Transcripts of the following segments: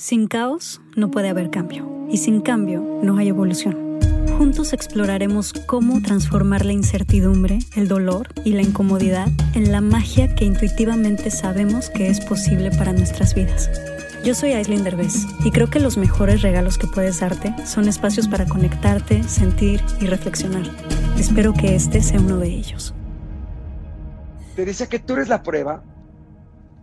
Sin caos no puede haber cambio y sin cambio no hay evolución. Juntos exploraremos cómo transformar la incertidumbre, el dolor y la incomodidad en la magia que intuitivamente sabemos que es posible para nuestras vidas. Yo soy Aislinn Derbez y creo que los mejores regalos que puedes darte son espacios para conectarte, sentir y reflexionar. Espero que este sea uno de ellos. Te decía que tú eres la prueba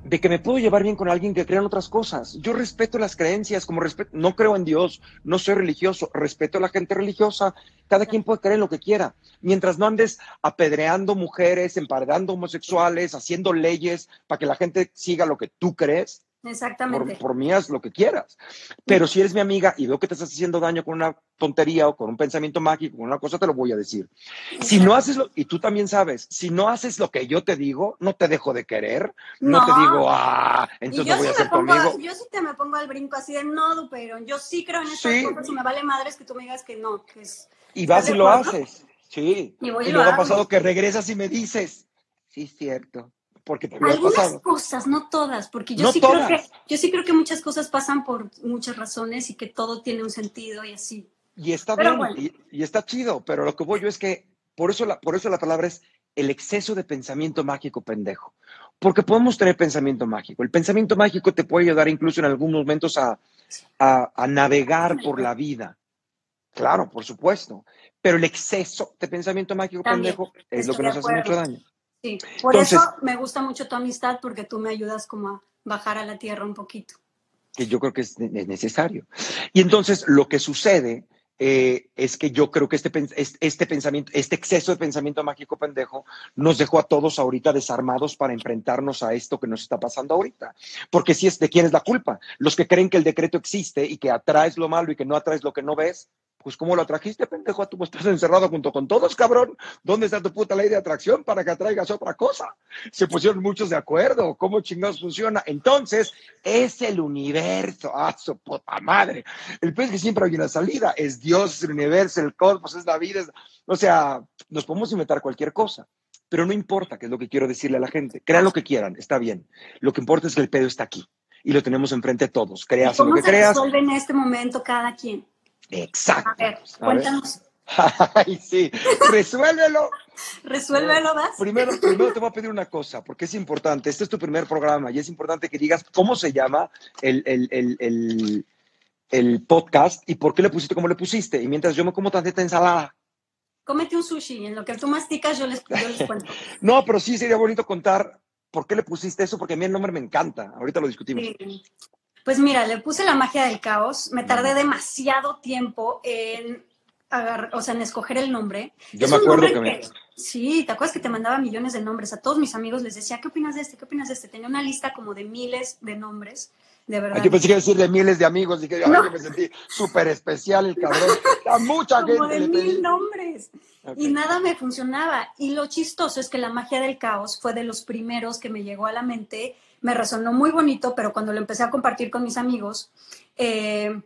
de que me puedo llevar bien con alguien que crea en otras cosas. Yo respeto las creencias, como respeto, no creo en Dios, no soy religioso, respeto a la gente religiosa, cada quien puede creer en lo que quiera, mientras no andes apedreando mujeres, emparedando homosexuales, haciendo leyes para que la gente siga lo que tú crees, Exactamente. por, por mí haz lo que quieras. Pero si eres mi amiga y veo que te estás haciendo daño con una tontería o con un pensamiento mágico, con una cosa, te lo voy a decir. Si no haces lo, y tú también sabes, si no haces lo que yo te digo, no te dejo de querer, no, No. te digo, ah, entonces no voy a sí me ser pongo, conmigo. yo sí te me pongo al brinco así de no, pero yo sí creo en estas Sí. cosas y me vale madres que tú me digas que no, que es Y vas ¿Estás y lo haces. Sí. Y voy y lo luego ha pasado que regresas y me dices, sí, es cierto, porque te algunas pasado. cosas, no todas, porque yo No sí todas. creo que yo sí creo que muchas cosas pasan por muchas razones y que todo tiene un sentido y así. Y está Pero bien, bueno. y, y está chido, pero lo que voy yo es que por eso, la, por eso la palabra es el exceso de pensamiento mágico pendejo. Porque podemos tener pensamiento mágico. El pensamiento mágico te puede ayudar incluso en algunos momentos a, a, a navegar por la vida. Claro, por supuesto. Pero el exceso de pensamiento mágico También, pendejo es lo que nos hace mucho daño. Sí, por Entonces- eso me gusta mucho tu amistad porque tú me ayudas como a bajar a la tierra un poquito. que yo creo que es, ne- es necesario. Y entonces lo que sucede eh, es que yo creo que este, este pensamiento, este exceso de pensamiento mágico pendejo nos dejó a todos ahorita desarmados para enfrentarnos a esto que nos está pasando ahorita. Porque si es de quién es la culpa, los que creen que el decreto existe y que atraes lo malo y que no atraes lo que no ves, pues ¿cómo lo atrajiste, pendejo? Tú estás encerrado junto con todos, cabrón. ¿Dónde está tu puta ley de atracción para que atraigas otra cosa? Se pusieron muchos de acuerdo. ¿Cómo chingados funciona? Entonces, es el universo. ¡Ah, su puta madre! El pez que siempre hay una salida. Es Dios, es el universo, el cosmos, es la vida. es- O sea, nos podemos inventar cualquier cosa. Pero no importa, que es lo que quiero decirle a la gente. Crean lo que quieran, está bien. Lo que importa es que el pedo está aquí. Y lo tenemos enfrente todos. ¿Y Creas lo ¿Cómo que se creas. resuelve en este momento cada quien? Exacto. A ver, cuéntanos. Ay, sí. Resuélvelo. Resuélvelo, ¿vas? Primero, primero te voy a pedir una cosa, porque es importante. Este es tu primer programa y es importante que digas cómo se llama el, el, el, el, el podcast y por qué le pusiste como le pusiste. Y mientras yo me como tantita ensalada. Cómete un sushi y en lo que tú masticas yo les, yo les cuento. No, pero sí sería bonito contar por qué le pusiste eso, porque a mí el nombre me encanta. Ahorita lo discutimos. Sí. Pues mira, le puse la magia del caos. Me tardé demasiado tiempo en o sea, en escoger el nombre. Yo Es me acuerdo que me- Sí, ¿te acuerdas que te mandaba millones de nombres? A todos mis amigos les decía, ¿qué opinas de este? ¿Qué opinas de este? Tenía una lista como de miles de nombres, de verdad. Ay, Yo pensé que iba a decirle miles de amigos y que No. que me sentí súper especial el cabrón. A mucha como gente de le mil pedí. nombres. Y nada me funcionaba. Y lo chistoso es que la magia del caos fue de los primeros que me llegó a la mente. Me resonó muy bonito, pero cuando lo empecé a compartir con mis amigos, eh,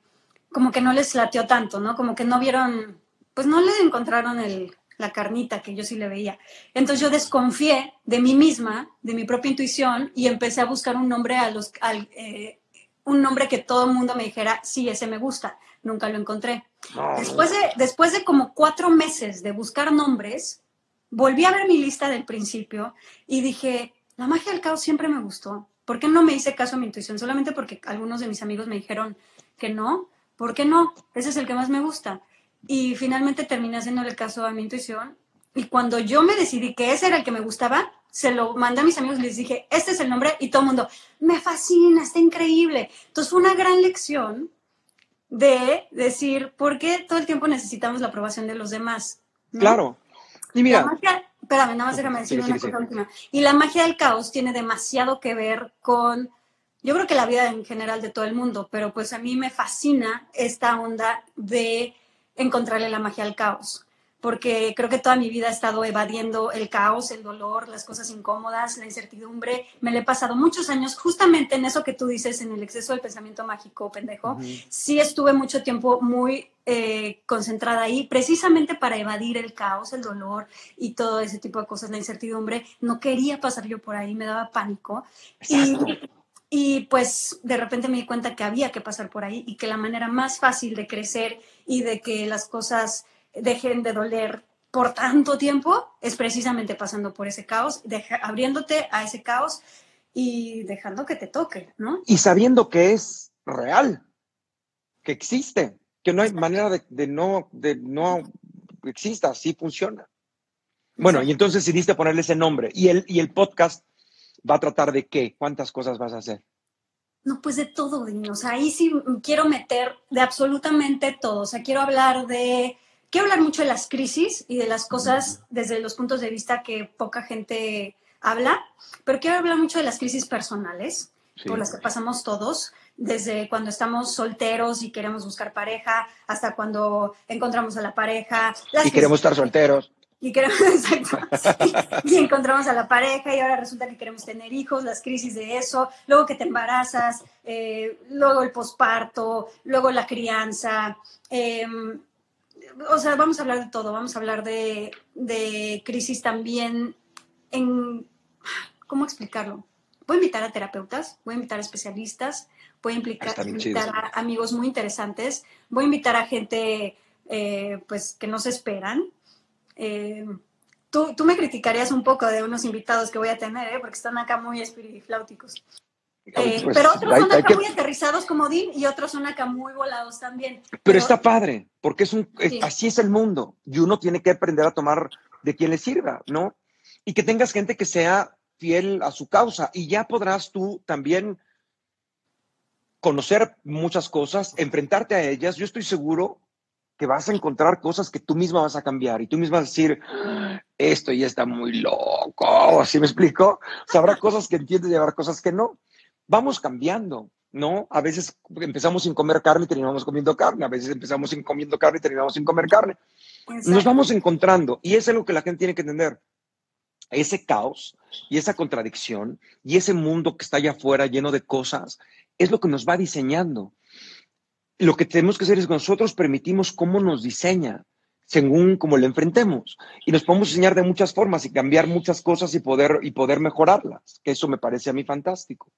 como que no les lateó tanto, ¿no? Como que no vieron, pues no le encontraron el, la carnita que yo sí le veía. Entonces yo desconfié de mí misma, de mi propia intuición, y empecé a buscar un nombre a los, al, eh, un nombre que todo el mundo me dijera, sí, ese me gusta. Nunca lo encontré. No, Después de, después de como cuatro meses de buscar nombres, volví a ver mi lista del principio y dije, la magia del caos siempre me gustó. ¿Por qué no me hice caso a mi intuición? Solamente porque algunos de mis amigos me dijeron que no. ¿Por qué no? Ese es el que más me gusta. Y finalmente terminé haciéndole caso a mi intuición. Y cuando yo me decidí que ese era el que me gustaba, se lo mandé a mis amigos y les dije, este es el nombre. Y todo el mundo, me fascina, está increíble. Entonces fue una gran lección de decir, ¿por qué todo el tiempo necesitamos la aprobación de los demás? ¿no? Claro. Y La mira, magia, espérame, nada más déjame decir una cosa última. Y la magia del caos tiene demasiado que ver con, yo creo que la vida en general de todo el mundo, pero pues a mí me fascina esta onda de encontrarle la magia al caos. Porque creo que toda mi vida he estado evadiendo el caos, el dolor, las cosas incómodas, la incertidumbre. Me le he pasado muchos años justamente en eso que tú dices, en el exceso del pensamiento mágico, pendejo. Sí estuve mucho tiempo muy eh, concentrada ahí, precisamente para evadir el caos, el dolor y todo ese tipo de cosas, la incertidumbre. No quería pasar yo por ahí, me daba pánico. Y. Y pues de repente me di cuenta que había que pasar por ahí y que la manera más fácil de crecer y de que las cosas dejen de doler por tanto tiempo es precisamente pasando por ese caos, abriéndote a ese caos y dejando que te toque, ¿no? Y sabiendo que es real, que existe, que no hay manera de, no, de no exista, así funciona. Bueno, y entonces decidiste ponerle ese nombre. ¿Y el, ¿Y el podcast va a tratar de qué? ¿Cuántas cosas vas a hacer? No, pues de todo, O sea, ahí sí quiero meter de absolutamente todo. O sea, quiero hablar de quiero hablar mucho de las crisis y de las cosas desde los puntos de vista que poca gente habla, pero quiero hablar mucho de las crisis personales por las que pasamos todos, desde cuando estamos solteros y queremos buscar pareja, hasta cuando encontramos a la pareja. y queremos estar solteros. Y, queremos, y encontramos a la pareja y ahora resulta que queremos tener hijos, las crisis de eso, luego que te embarazas, eh, luego el posparto, luego la crianza. Eh, o sea, vamos a hablar de todo, vamos a hablar de, crisis también en, ¿cómo explicarlo? Voy a invitar a terapeutas, voy a invitar a especialistas, voy a implicar, invitar a amigos muy interesantes, voy a invitar a gente eh, pues que no se esperan. Eh, tú, tú, me criticarías un poco de unos invitados que voy a tener, ¿eh? porque están acá muy espirifláuticos. Eh, pues, pero otros son acá muy aterrizados como Dean y otros son acá muy volados también. Pero, está padre, porque es un, así es el mundo y uno tiene que aprender a tomar de quien le sirva, ¿no? Y que tengas gente que sea fiel a su causa y ya podrás tú también conocer muchas cosas, enfrentarte a ellas. Yo estoy seguro que vas a encontrar cosas que tú misma vas a cambiar y tú misma vas a decir, esto ya está muy loco, ¿sí me explico? O sea, habrá cosas que entiendes y habrá cosas que no vamos cambiando, ¿no? A veces empezamos sin comer carne y terminamos comiendo carne, a veces empezamos sin comiendo carne y terminamos sin comer carne. Nos vamos encontrando y eso es lo que la gente tiene que entender. Ese caos y esa contradicción y ese mundo que está allá afuera lleno de cosas es lo que nos va diseñando. Lo que tenemos que hacer es que nosotros permitimos cómo nos diseña según cómo le enfrentemos. Y nos podemos diseñar de muchas formas y cambiar muchas cosas y poder, y poder mejorarlas, que eso me parece a mí fantástico.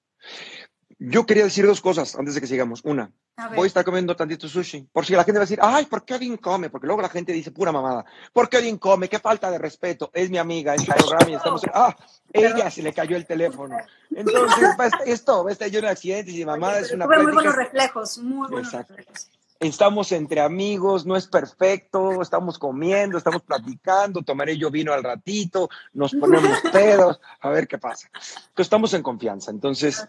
Yo quería decir dos cosas antes de que sigamos. Una, voy a estar comiendo tantito sushi. Por si la gente va a decir, ay, ¿por qué Odin come? Porque luego la gente dice pura mamada. ¿Por qué Odin come? Qué falta de respeto. Es mi amiga, es mi programa y estamos. Ah, ella se le cayó el teléfono. Entonces, pues, esto, este lleno de accidentes y mamada es una. Muy buenos reflejos, muy buenos reflejos estamos entre amigos, no es perfecto, estamos comiendo, estamos platicando, tomaré yo vino al ratito, nos ponemos pedos, a ver qué pasa. Entonces estamos en confianza. Entonces,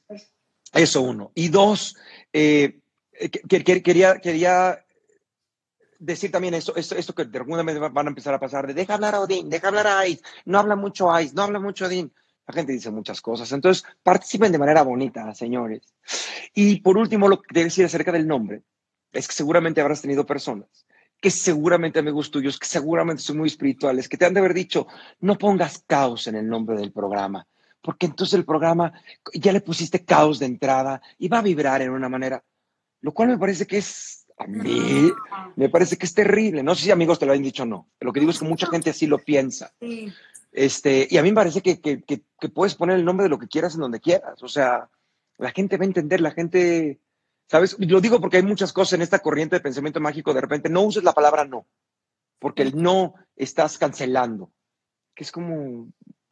eso uno. Y dos, eh, quería, quería decir también esto, esto, esto que de alguna manera van a empezar a pasar de deja hablar a Odín, deja hablar a Ice, no habla mucho Ice, no habla mucho Odín. La gente dice muchas cosas. Entonces, participen de manera bonita, señores. Y por último, lo que decir acerca del nombre es que seguramente habrás tenido personas que seguramente amigos tuyos, que seguramente son muy espirituales, que te han de haber dicho, no pongas caos en el nombre del programa, porque entonces el programa ya le pusiste caos de entrada y va a vibrar en una manera, lo cual me parece que es, a mí, me parece que es terrible. No sé si amigos te lo han dicho o no, lo que digo es que mucha gente así lo piensa. Este, y a mí me parece que, que, que puedes poner el nombre de lo que quieras en donde quieras, o sea, la gente va a entender, la gente ¿Sabes? Lo digo porque hay muchas cosas en esta corriente de pensamiento mágico. De repente, no uses la palabra no, porque el no estás cancelando, que es como,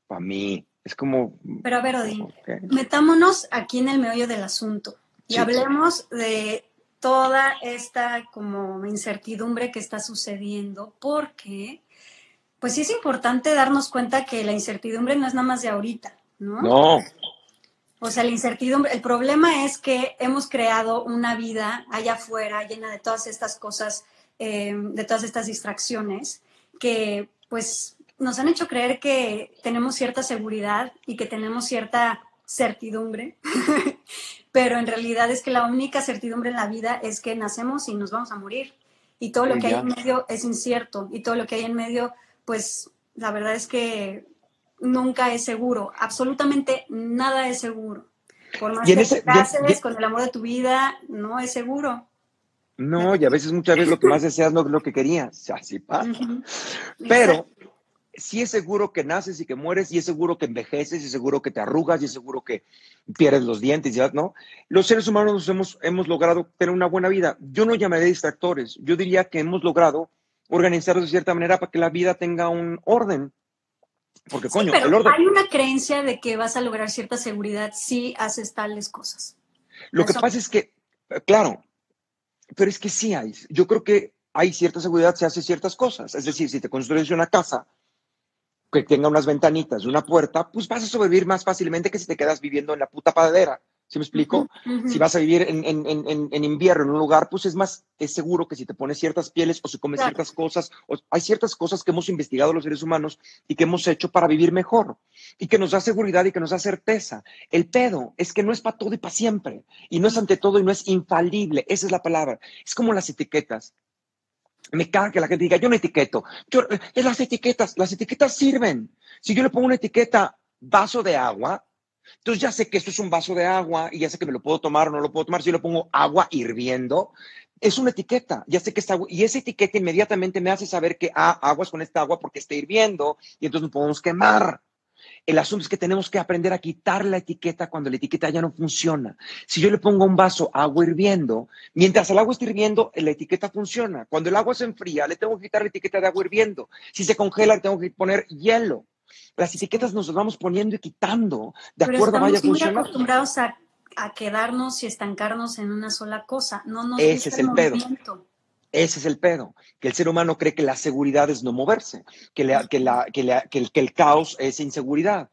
para mí, es como... Pero a ver, Odín, metámonos aquí en el meollo del asunto y hablemos de toda esta como incertidumbre que está sucediendo, porque pues sí es importante darnos cuenta que la incertidumbre no es nada más de ahorita, ¿no? No. O sea, la incertidumbre, el problema es que hemos creado una vida allá afuera llena de todas estas cosas, eh, de todas estas distracciones, que pues nos han hecho creer que tenemos cierta seguridad y que tenemos cierta certidumbre, pero en realidad es que la única certidumbre en la vida es que nacemos y nos vamos a morir. Y todo lo que hay en medio es incierto. Y todo lo que hay en medio, pues la verdad es que nunca es seguro, absolutamente nada es seguro. Por más que cases con el amor de tu vida, no es seguro. No, y a veces muchas veces lo que más deseas no es lo que querías, así pasa. Pero sí es seguro que naces y que mueres, y es seguro que envejeces, y es seguro que te arrugas, y es seguro que pierdes los dientes, ¿no? Los seres humanos hemos, hemos logrado tener una buena vida. Yo no llamaría distractores, yo diría que hemos logrado organizarlos de cierta manera para que la vida tenga un orden. Porque, coño, el orden. Hay una creencia de que vas a lograr cierta seguridad si haces tales cosas. Lo que pasa es que, claro, pero es que sí hay. Yo creo que hay cierta seguridad si haces ciertas cosas. Es decir, si te construyes una casa que tenga unas ventanitas y una puerta, pues vas a sobrevivir más fácilmente que si te quedas viviendo en la puta padera. ¿Sí me explico? Si vas a vivir en, en, en, en, invierno en un lugar, pues es más, es seguro que si te pones ciertas pieles o si comes ciertas cosas, o, hay ciertas cosas que hemos investigado los seres humanos y que hemos hecho para vivir mejor y que nos da seguridad y que nos da certeza. El pedo es que no es para todo y para siempre y no es ante todo y no es infalible. Esa es la palabra. Es como las etiquetas. Me caga que la gente diga, yo no etiqueto. Yo, eh, las etiquetas, las etiquetas sirven. Si yo le pongo una etiqueta vaso de agua, entonces ya sé que esto es un vaso de agua y ya sé que me lo puedo tomar o no lo puedo tomar. Si yo le pongo agua hirviendo, es una etiqueta. Ya sé que está y esa etiqueta inmediatamente me hace saber que ah, aguas con esta agua porque está hirviendo y entonces no podemos quemar. El asunto es que tenemos que aprender a quitar la etiqueta cuando la etiqueta ya no funciona. Si yo le pongo un vaso agua hirviendo, mientras el agua está hirviendo, la etiqueta funciona. Cuando el agua se enfría, le tengo que quitar la etiqueta de agua hirviendo. Si se congela, le tengo que poner hielo. Las etiquetas nos las vamos poniendo y quitando de acuerdo a vaya funcionando. Estamos acostumbrados a, a, quedarnos y estancarnos en una sola cosa. No nos Ese es el, pedo. Ese es el pedo, que el ser humano cree que la seguridad es no moverse, que, que, la, que, el, que, el, caos es inseguridad.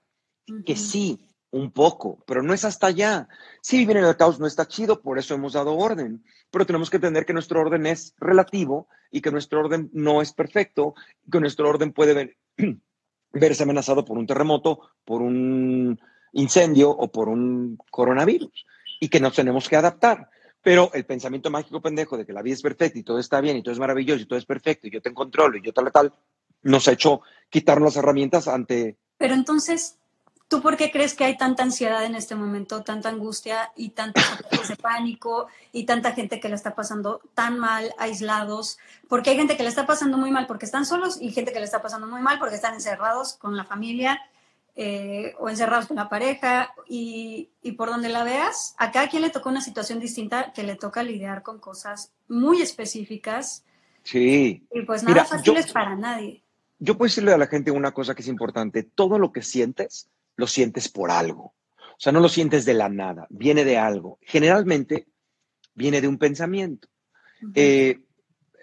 Que sí, un poco, pero no es hasta allá. Si vivir en el caos no está chido, por eso hemos dado orden, pero tenemos que entender que nuestro orden es relativo y que nuestro orden no es perfecto, que nuestro orden puede verse amenazado por un terremoto, por un incendio o por un coronavirus y que nos tenemos que adaptar. Pero el pensamiento mágico pendejo de que la vida es perfecta y todo está bien y todo es maravilloso y todo es perfecto y yo te controlo y yo tal tal, nos ha hecho quitarnos las herramientas ante... Pero entonces, ¿tú por qué crees que hay tanta ansiedad en este momento, tanta angustia y tantos ataques de pánico y tanta gente que la está pasando tan mal, aislados? Porque hay gente que le está pasando muy mal porque están solos y gente que le está pasando muy mal porque están encerrados con la familia eh, o encerrados con la pareja y, por donde la veas, a cada quien le tocó una situación distinta que le toca lidiar con cosas muy específicas. Sí. Y pues nada fácil es para nadie. Yo puedo decirle a la gente una cosa que es importante, todo lo que sientes, lo sientes por algo. O sea, no lo sientes de la nada, viene de algo. Generalmente viene de un pensamiento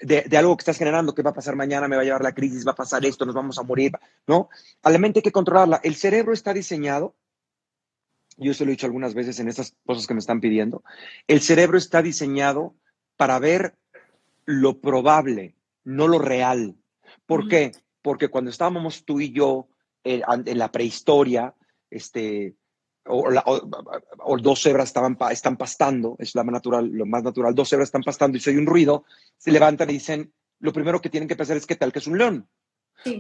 de, algo que estás generando, que va a pasar mañana, me va a llevar la crisis, va a pasar esto, nos vamos a morir, ¿no? A la mente hay que controlarla. El cerebro está diseñado, yo se lo he dicho algunas veces en estas cosas que me están pidiendo, el cerebro está diseñado para ver lo probable, no lo real. ¿Por qué? Porque cuando estábamos tú y yo eh, en la prehistoria, este, o, dos cebras estaban, están pastando, es la más natural, lo más natural, dos cebras están pastando y si hay un ruido, se levantan y dicen, lo primero que tienen que pensar es qué tal que es un león.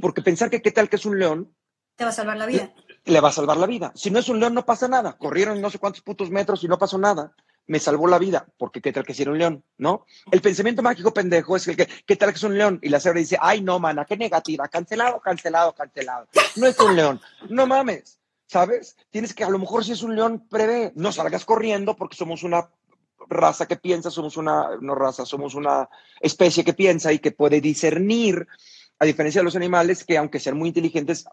Porque pensar que qué tal que es un león... Te va a salvar la vida. Le, va a salvar la vida. Si no es un león, no pasa nada. Corrieron no sé cuántos putos metros y no pasó nada. Me salvó la vida, porque qué tal que si era un león, ¿no? El pensamiento mágico pendejo es el que, ¿qué tal que es un león? Y la cebra dice, ay, no, mana, qué negativa, cancelado, cancelado, cancelado. No es un león. No mames ¿sabes? Tienes que, a lo mejor si es un león, prevé, no salgas corriendo porque somos una raza que piensa, somos una, no raza, somos una especie que piensa y que puede discernir, a diferencia de los animales que aunque sean muy inteligentes,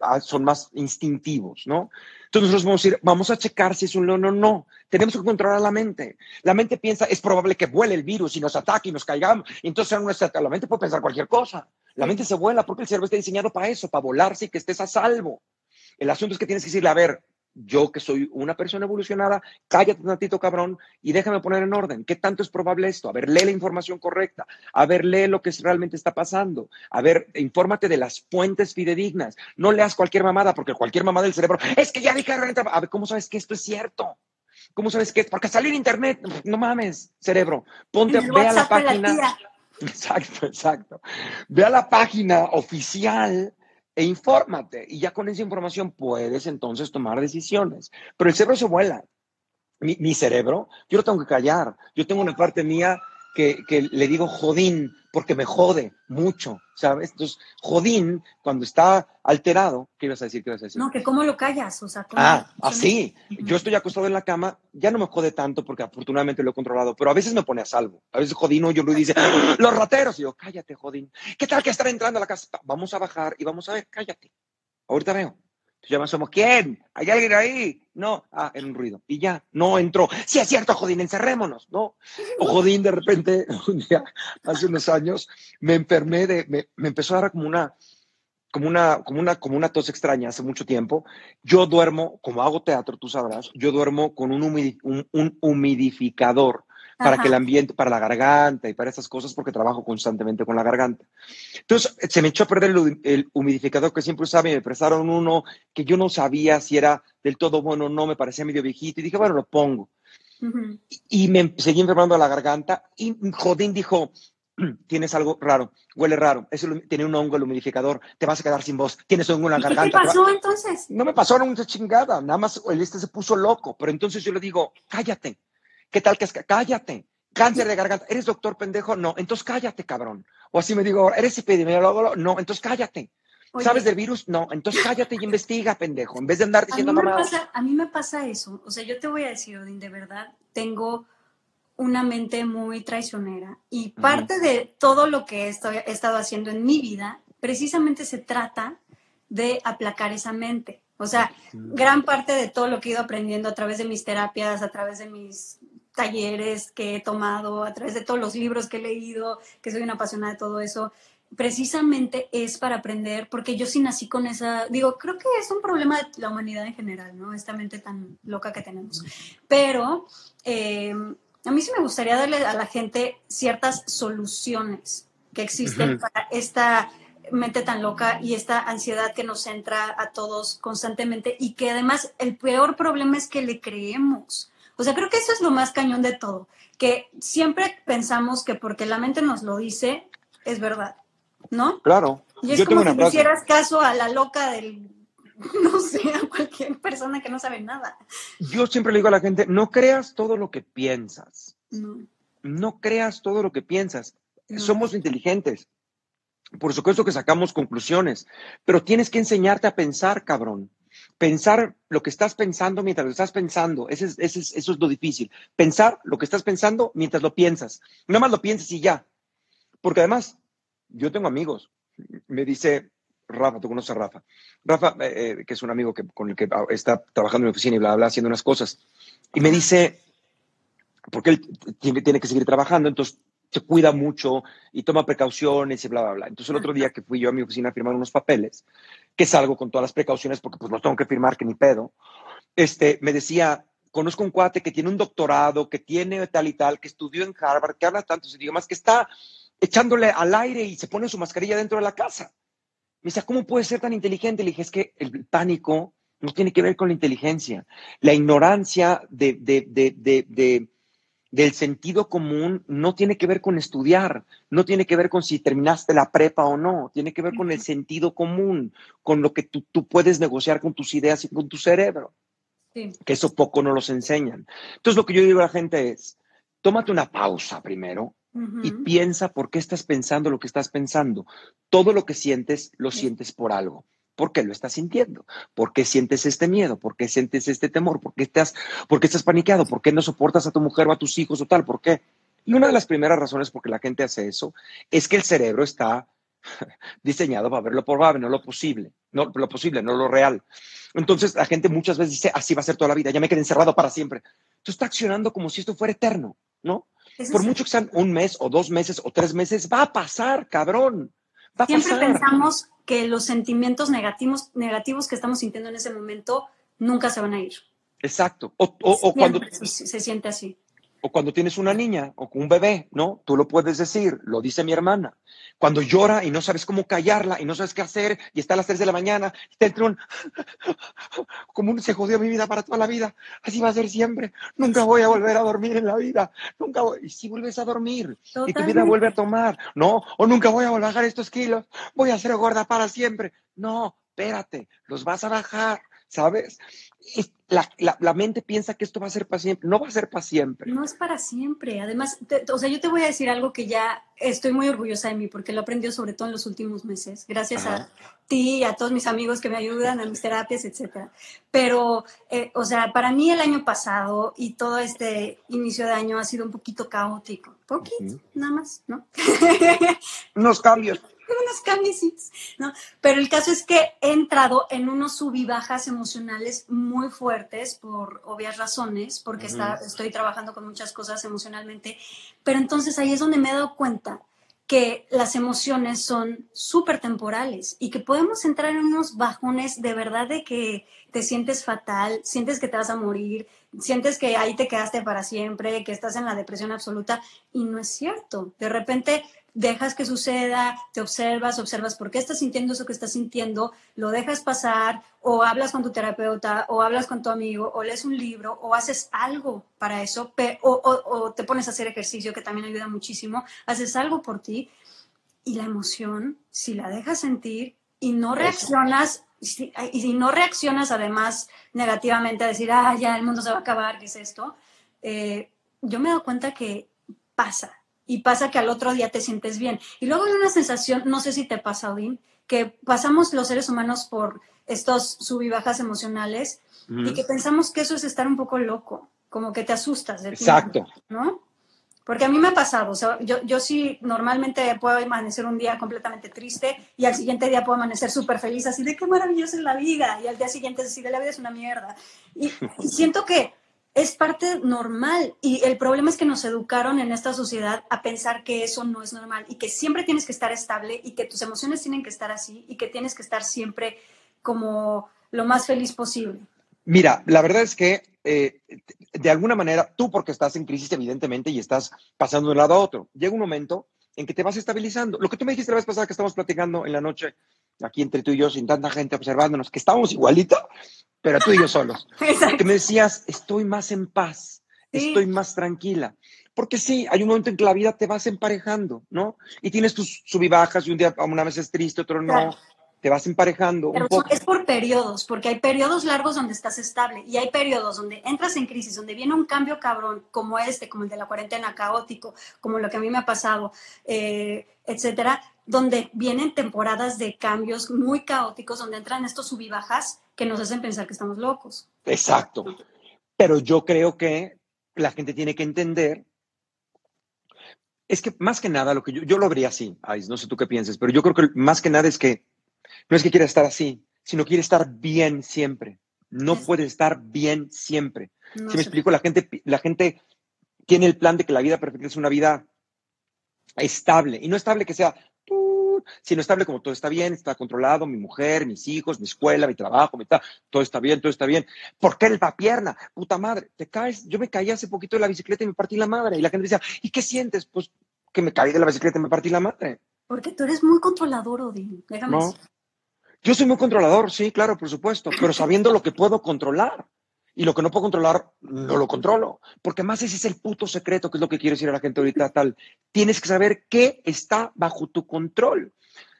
ah, son más instintivos, ¿no? Entonces nosotros vamos a ir, vamos a checar si es un león o no. Tenemos que controlar la mente. La mente piensa, es probable que vuele el virus y nos ataque y nos caigamos. Entonces la mente puede pensar cualquier cosa. La mente se vuela porque el cerebro está diseñado para eso, para volarse y que estés a salvo. El asunto es que tienes que decirle, a ver, yo que soy una persona evolucionada, cállate un ratito, cabrón, y déjame poner en orden. ¿Qué tanto es probable esto? A ver, lee la información correcta. A ver, lee lo que realmente está pasando. A ver, infórmate de las fuentes fidedignas. No leas cualquier mamada, porque cualquier mamada del cerebro, es que ya dije, a ver, ¿cómo sabes que esto es cierto? ¿Cómo sabes que? Porque salir en internet, no mames, cerebro. Ponte, ve a la página. exacto, exacto. Ve a la página oficial e infórmate. Y ya con esa información puedes entonces tomar decisiones. Pero el cerebro se vuela. Mi, cerebro, yo lo tengo que callar. Yo tengo una parte mía que, que le digo jodín porque me jode mucho, ¿sabes? Entonces, jodín, cuando está alterado, ¿qué ibas a decir? ¿Qué ibas a decir? No, que cómo lo callas, o sea, ¿cómo- Ah, así. Yo estoy acostado en la cama, ya no me jode tanto porque afortunadamente lo he controlado, pero a veces me pone a salvo. A veces Jodino yo lo dice, "¡Ah, los rateros. Y yo, cállate, Jodín. ¿Qué tal que están entrando a la casa? Vamos a bajar y vamos a ver, cállate. Ahorita veo. Entonces asomo, ¿quién? ¿Hay alguien ahí? No, ah, era un ruido. Y ya, no entró. Sí, es cierto, Jodín, encerrémonos, ¿no? O Jodín, de repente, un hace unos años, me enfermé de, me, me empezó a dar como una, como una, como una, como una tos extraña hace mucho tiempo. Yo duermo, como hago teatro, tú sabrás, yo duermo con un, humidi- un, un humidificador para Ajá. que el ambiente, para la garganta y para esas cosas, porque trabajo constantemente con la garganta. Entonces, se me echó a perder el, el humidificador que siempre usaba y me prestaron uno que yo no sabía si era del todo bueno o no, me parecía medio viejito y dije, bueno, lo pongo. Ujú. Y me seguí enfermando la garganta y Jodín dijo, tienes algo raro, huele raro, eso tiene un hongo el humidificador, te vas a quedar sin voz, tienes hongo en la ¿Y qué te garganta. te va- pasó entonces? no me pasó una chingada, nada más el este se puso loco, pero entonces yo le digo, cállate, ¿qué tal que es? Cállate, cáncer de garganta, ¿eres doctor pendejo? No, entonces cállate, cabrón. O así me digo, ¿eres epidemiólogo? No, entonces cállate. Oye, ¿Sabes del virus? No, entonces cállate y investiga, pendejo, en vez de andar diciendo mamadas. a mí me pasa eso. O sea, yo te voy a decir, Odín, de verdad, tengo una mente muy traicionera y parte de todo lo que estoy- he estado haciendo en mi vida precisamente se trata de aplacar esa mente. O sea, gran parte de todo lo que he ido aprendiendo a través de mis terapias, a través de mis talleres que he tomado, a través de todos los libros que he leído, que soy una apasionada de todo eso, precisamente es para aprender, porque yo sí nací con esa, digo, creo que es un problema de la humanidad en general, ¿no? Esta mente tan loca que tenemos. Pero eh, a mí sí me gustaría darle a la gente ciertas soluciones que existen para esta mente tan loca y esta ansiedad que nos entra a todos constantemente y que además el peor problema es que le creemos. O sea, creo que eso es lo más cañón de todo, que siempre pensamos que porque la mente nos lo dice, es verdad, ¿no? Claro, Y es yo como si le hicieras caso a la loca del, no sé, a cualquier persona que no sabe nada. Yo siempre le digo a la gente, no creas todo lo que piensas. No, No creas todo lo que piensas. no. Somos inteligentes. Por supuesto que sacamos conclusiones, pero tienes que enseñarte a pensar, cabrón. Pensar lo que estás pensando mientras lo estás pensando. Ese es- ese es- eso es lo difícil. Pensar lo que estás pensando mientras lo piensas. Nada más lo piensas y ya. Porque además, yo tengo amigos. Me dice Rafa, tú conoces a Rafa. Rafa, eh, eh, que es un amigo que, con el que está trabajando en mi oficina y bla, bla, haciendo unas cosas. Y me dice, porque él tiene que seguir trabajando, entonces se cuida mucho y toma precauciones y bla, bla, bla. Entonces el otro día que fui yo a mi oficina a firmar unos papeles, que salgo con todas las precauciones porque pues los tengo que firmar que ni pedo, este, me decía, conozco un cuate que tiene un doctorado, que tiene tal y tal, que estudió en Harvard, que habla tantos idiomas, que está echándole al aire y se pone su mascarilla dentro de la casa. Me dice, ¿cómo puede ser tan inteligente? Le dije, es que el pánico no tiene que ver con la inteligencia. La ignorancia de, de, de, de del sentido común no tiene que ver con estudiar, no tiene que ver con si terminaste la prepa o no, tiene que ver con el sentido común, con lo que tú, tú puedes negociar con tus ideas y con tu cerebro, Sí. que eso poco no los enseñan. Entonces lo que yo digo a la gente es, tómate una pausa primero y piensa por qué estás pensando lo que estás pensando. Todo lo que sientes, lo Sí. sientes por algo. ¿Por qué lo estás sintiendo? ¿Por qué sientes este miedo? ¿Por qué sientes este temor? ¿Por qué estás, por qué estás paniqueado? ¿Por qué no soportas a tu mujer o a tus hijos o tal? ¿Por qué? Y una de las primeras razones por que la gente hace eso es que el cerebro está diseñado para ver lo probable, no lo posible, no lo posible, no lo real. Entonces la gente muchas veces dice, así va a ser toda la vida, ya me quedé encerrado para siempre. Tú estás accionando como si esto fuera eterno, ¿no? Por mucho que sean un mes o dos meses o tres meses, va a pasar, cabrón. Siempre pensamos que los sentimientos negativos, negativos que estamos sintiendo en ese momento nunca se van a ir. Exacto. O, o- o cuando, Siempre se, se siente así. O cuando tienes una niña o un bebé, ¿no? Tú lo puedes decir, lo dice mi hermana. Cuando llora y no sabes cómo callarla y no sabes qué hacer y está a las 3 de la mañana, entra un... Como un se jodió mi vida para toda la vida, así va a ser siempre. Nunca voy a volver a dormir en la vida. Nunca voy... Y si vuelves a dormir y tu vida vuelve a tomar, no, o nunca voy a bajar estos kilos, voy a ser gorda para siempre. No, espérate, los vas a bajar, ¿sabes? Es- la, mente piensa que esto va a ser para siempre. No va a ser para siempre. No es para siempre. Además, o sea, yo te voy a decir algo que ya estoy muy orgullosa de mí porque lo he aprendido sobre todo en los últimos meses, gracias a ti y a todos mis amigos que me ayudan, a mis terapias, etcétera. Pero, eh, o sea, para mí el año pasado y todo este inicio de año ha sido un poquito caótico. Poquito, nada más, ¿no? Unos cambios unos cambios, ¿no? Pero el caso es que he entrado en unos sub y bajas emocionales muy fuertes por obvias razones, porque está, estoy trabajando con muchas cosas emocionalmente, pero entonces ahí es donde me he dado cuenta que las emociones son súper temporales y que podemos entrar en unos bajones de verdad de que te sientes fatal, sientes que te vas a morir, sientes que ahí te quedaste para siempre, que estás en la depresión absoluta y no es cierto. De repente dejas que suceda, te observas, observas por qué estás sintiendo eso que estás sintiendo, lo dejas pasar o hablas con tu terapeuta o hablas con tu amigo o lees un libro o haces algo para eso o, te pones a hacer ejercicio que también ayuda muchísimo, haces algo por ti y la emoción, si la dejas sentir y no reaccionas, y si no reaccionas además negativamente a decir, ah, ya el mundo se va a acabar, ¿qué es esto? Eh, yo me he dado cuenta que pasa, y pasa que al otro día te sientes bien. Y luego hay una sensación, no sé si te pasa, Odín, que pasamos los seres humanos por estos sub y bajas emocionales y que pensamos que eso es estar un poco loco, como que te asustas de Exacto. ¿no? Porque a mí me ha pasado, o sea, yo, yo sí normalmente puedo amanecer un día completamente triste y al siguiente día puedo amanecer súper feliz, así de qué maravillosa es la vida, y al día siguiente así de la vida es una mierda. y siento que es parte normal y el problema es que nos educaron en esta sociedad a pensar que eso no es normal y que siempre tienes que estar estable y que tus emociones tienen que estar así y que tienes que estar siempre como lo más feliz posible. Mira, la verdad es que eh, de alguna manera tú porque estás en crisis evidentemente y estás pasando de un lado a otro, llega un momento en que te vas estabilizando. Lo que tú me dijiste la vez pasada que estamos platicando en la noche, aquí entre tú y yo, sin tanta gente observándonos, que estábamos igualito, pero tú y yo solos. Que me decías, estoy más en paz, estoy más tranquila. Porque sí, hay un momento en que la vida te vas emparejando, ¿no? Y tienes tus subibajas y un día, una vez es triste, otro no. Te vas emparejando. Pero es por periodos, porque hay periodos largos donde estás estable y hay periodos donde entras en crisis, donde viene un cambio cabrón, como este, como el de la cuarentena caótico, como lo que a mí me ha pasado, eh, etcétera, donde vienen temporadas de cambios muy caóticos, donde entran estos subibajas que nos hacen pensar que estamos locos. Exacto. Pero yo creo que la gente tiene que entender. Es que más que nada, lo que yo, yo lo vería así, Ais, no sé tú qué pienses, pero yo creo que más que nada es que no es que quiera estar así, sino quiere estar bien siempre. No puede estar bien siempre. si me explico, la gente, la gente tiene el plan de que la vida perfecta es una vida estable. Y no estable que sea, sino estable como todo está bien, está controlado, mi mujer, mis hijos, mi escuela, mi trabajo, mi todo está bien, todo está bien. ¿Por qué la pierna? Puta madre, te caes. Yo me caí hace poquito de la bicicleta y me partí la madre. Y la gente decía, ¿y qué sientes? Pues que me caí de la bicicleta y me partí la madre. Porque tú eres muy controlador, Odín. Déjame no. Yo soy muy controlador, sí, claro, por supuesto, pero sabiendo lo que puedo controlar. Y lo que no puedo controlar, no lo controlo. Porque más ese es el puto secreto, que es lo que quiero decir a la gente ahorita tal. Tienes que saber qué está bajo tu control.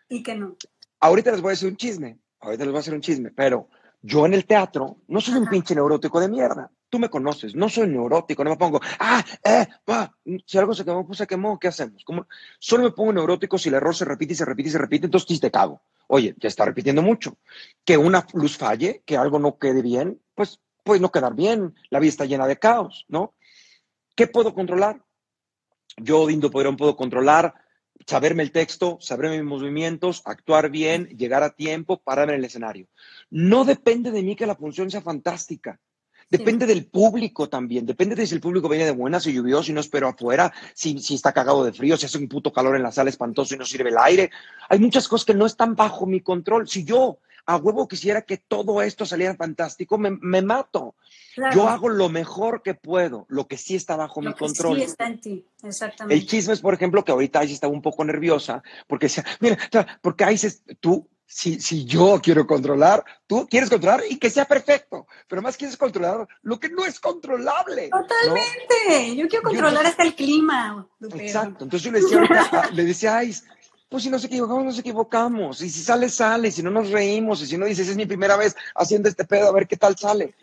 Y qué no. Ahorita les voy a decir un chisme. Ahorita les voy a hacer un chisme. Pero yo en el teatro no soy un pinche neurótico de mierda. Tú me conoces, no soy neurótico, no me pongo, ah, eh, va, si algo se quemó, pues se quemó, ¿qué hacemos? Como, solo me pongo neurótico si el error se repite y se repite y se repite, entonces te cago. Oye, ya está repitiendo mucho. Que una luz falle, que algo no quede bien, pues puede no quedar bien, la vida está llena de caos, ¿no? ¿Qué puedo controlar? Yo, Dindo Poderón, puedo controlar saberme el texto, saber mis movimientos, actuar bien, llegar a tiempo, parar en el escenario. No depende de mí que la función sea fantástica. Depende del público también. Depende de si el público viene de buenas, si lluvioso, si no espero afuera, si, si está cagado de frío, si hace un puto calor en la sala espantoso y no sirve el aire. Hay muchas cosas que no están bajo mi control. Si yo a huevo quisiera que todo esto saliera fantástico, me, mato. Yo hago lo mejor que puedo, lo que sí está bajo mi control. Sí está en ti, exactamente. El chisme es, por ejemplo, que ahorita Isis estaba un poco nerviosa porque decía, mira, porque Isis, tú, si, si yo quiero controlar, tú quieres controlar y que sea perfecto, pero más quieres controlar lo que no es controlable. Totalmente. Yo quiero controlar hasta el clima. Exacto. Entonces yo le decía, le decía a Isis, pues si nos equivocamos, nos equivocamos. Y si sale, sale. Y si no nos reímos. Y si no dices, es mi primera vez haciendo este pedo, a ver qué tal sale.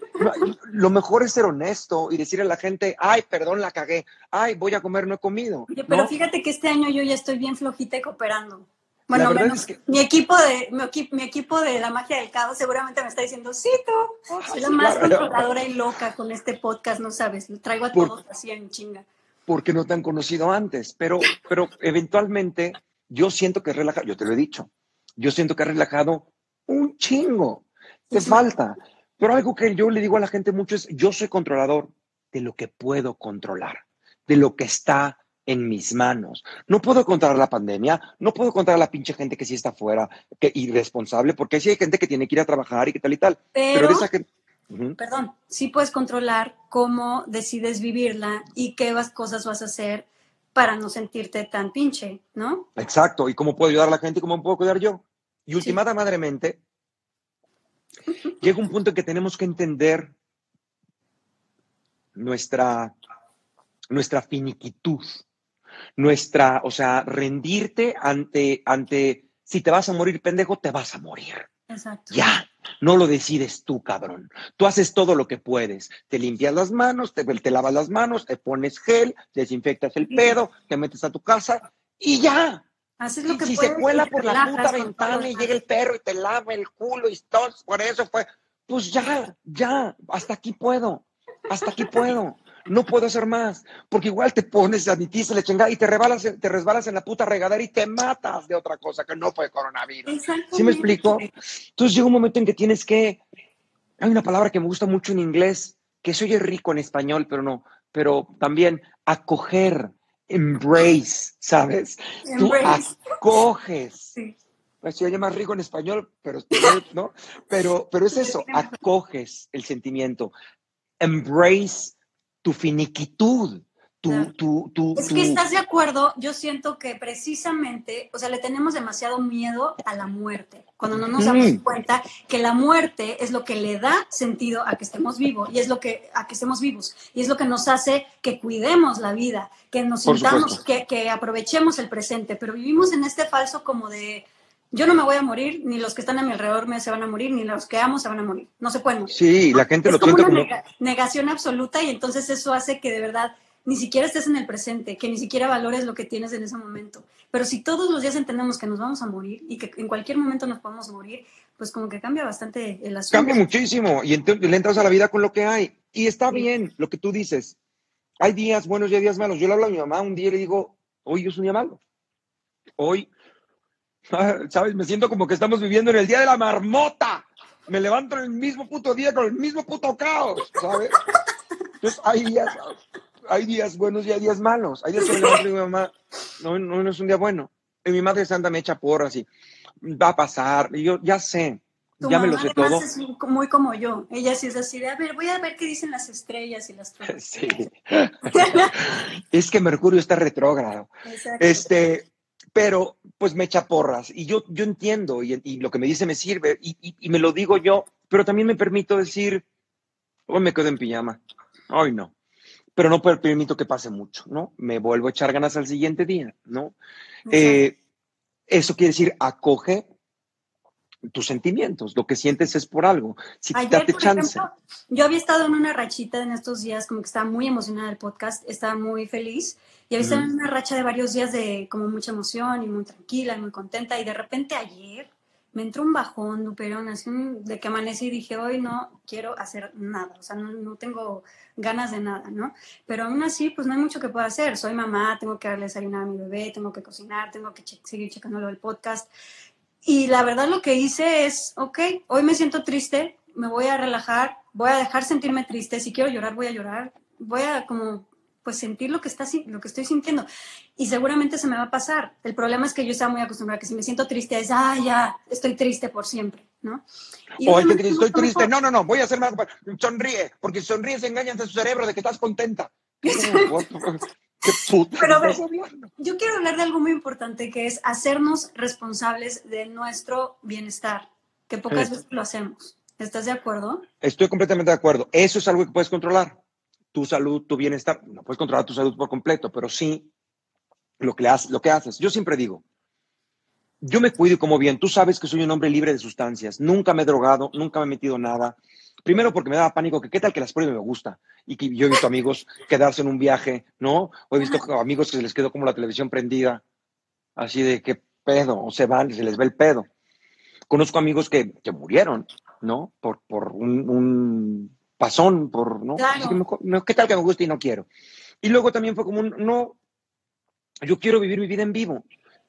lo mejor es ser honesto y decirle a la gente, ay, perdón, la cagué. Ay, voy a comer, no he comido. pero fíjate que este año yo ya estoy bien flojita y cooperando. Bueno, menos, mi equipo de mi, equipo de la magia del caos seguramente me está diciendo, sí, tú, soy la más controladora y loca con este podcast, no sabes, traigo a todos así en chinga. Porque no te han conocido antes, pero, pero eventualmente yo siento que es relajado, yo te lo he dicho, yo siento que es relajado un chingo, te falta. Pero algo que yo le digo a la gente mucho es, yo soy controlador de lo que puedo controlar, de lo que está en mis manos. No puedo controlar la pandemia, no puedo controlar a la pinche gente que sí está fuera, que irresponsable, porque sí hay gente que tiene que ir a trabajar y que tal y tal. Pero, esa Perdón, sí puedes controlar cómo decides vivirla y qué cosas vas a hacer para no sentirte tan pinche, ¿no? Exacto, y cómo puedo ayudar a la gente y cómo puedo cuidar yo. Y ultimada madremente, llega un punto en que tenemos que entender nuestra, nuestra finiquitud, nuestra, o sea, rendirte ante, ante, si te vas a morir pendejo, te vas a morir. Exacto. Ya, no lo decides tú, cabrón. Tú haces todo lo que puedes. Te limpias las manos, te, te lavas las manos, te pones gel, desinfectas el pedo, te metes a tu casa y ya. Haces lo que si se cuela por la puta ventana y llega el perro y te lava el culo y todo, por eso fue, pues ya, ya, hasta aquí puedo, hasta aquí puedo no puedo hacer más, porque igual te pones a se le chingada y te resbalas, te resbalas en la puta regadera y te matas de otra cosa que no fue coronavirus. ¿Sí me explico? Entonces llega un momento en que tienes que, hay una palabra que me gusta mucho en inglés, que se oye rico en español, pero no, pero también acoger, embrace, ¿sabes? Tú acoges. Pues se oye más rico en español, pero, ¿no? pero, pero es eso, acoges el sentimiento, embrace tu finiquitud. Tu, tu, tu, es que estás de acuerdo, yo siento que precisamente, o sea, le tenemos demasiado miedo a la muerte, cuando no nos damos cuenta que la muerte es lo que le da sentido a que estemos vivos y es lo que a que estemos vivos y es lo que nos hace que cuidemos la vida, que nos sintamos, que, que aprovechemos el presente, pero vivimos en este falso como de yo no me voy a morir, ni los que están a mi alrededor me se van a morir, ni los que amo se van a morir. No se pueden Sí, la gente lo como una negación absoluta y entonces eso hace que de verdad ni siquiera estés en el presente, que ni siquiera valores lo que tienes en ese momento. Pero si todos los días entendemos que nos vamos a morir y que en cualquier momento nos podemos morir, pues como que cambia bastante el asunto. Cambia muchísimo y entonces le entras a la vida con lo que hay. Y está bien lo que tú dices. Hay días buenos y hay días malos. Yo le hablo a mi mamá un día y le digo, hoy es un día malo. Hoy ¿Sabes? Me siento como que estamos viviendo en el día de la marmota. Me levanto en el mismo puto día con el mismo puto caos, ¿sabes? Entonces hay días, hay días buenos y hay días malos. Hay días que me levanto y mi mamá, no, no, es un día bueno. Y mi madre santa me echa porras y va a pasar. Y yo ya sé, ya me lo sé todo. Es muy como yo. Ella sí es así de, a ver, voy a ver qué dicen las estrellas y las Sí. es que Mercurio está retrógrado. Exacto. Este, pero pues me echa porras y yo, yo entiendo y, lo que me dice me sirve y, me lo digo yo, pero también me permito decir, hoy me quedo en pijama, hoy no, pero no permito que pase mucho, ¿no? Me vuelvo a echar ganas al siguiente día, ¿no? Eh, eso quiere decir, acoge tus sentimientos, lo que sientes es por algo. Si Ayer, por chance. Ejemplo, yo había estado en una rachita en estos días, como que estaba muy emocionada del podcast, estaba muy feliz y había estado en una racha de varios días de como mucha emoción y muy tranquila y muy contenta y de repente ayer me entró un bajón, Duperón, así de que amanecí y dije, hoy no quiero hacer nada, o sea, no, no, tengo ganas de nada, ¿no? Pero aún así, pues no hay mucho que pueda hacer. Soy mamá, tengo que darle desayunar a mi bebé, tengo que cocinar, tengo que seguir checando lo del podcast. Y la verdad lo que hice es, ok, hoy me siento triste, me voy a relajar, voy a dejar sentirme triste, si quiero llorar voy a llorar, voy a como pues sentir lo que, está, lo que estoy sintiendo. Y seguramente se me va a pasar. El problema es que yo estaba muy acostumbrada a que si me siento triste es, ah, ya, estoy triste por siempre, ¿no? o que estoy triste, no, no, no, voy a hacer más, sonríe, porque si sonríes engañas a tu cerebro de que estás contenta. Pero yo quiero hablar de algo muy importante que es hacernos responsables de nuestro bienestar, que pocas veces lo hacemos. ¿Estás de acuerdo? Estoy completamente de acuerdo. Eso es algo que puedes controlar. Tu salud, tu bienestar. No puedes controlar tu salud por completo, pero sí lo que, haces, lo que haces. Yo siempre digo, yo me cuido y como bien. Tú sabes que soy un hombre libre de sustancias. Nunca me he drogado, nunca me he metido nada. Primero porque me daba pánico que qué tal que las pruebe me gusta. Y que yo he visto amigos quedarse en un viaje, ¿no? O he visto amigos que se les quedó como la televisión prendida. Así de qué pedo, o se van, se les ve el pedo. Conozco amigos que, que murieron, ¿no? Por, por un, un pasón, por, ¿no? ¿Qué tal que me gusta y no quiero? Y luego también fue como un, no, yo quiero vivir mi vida en vivo,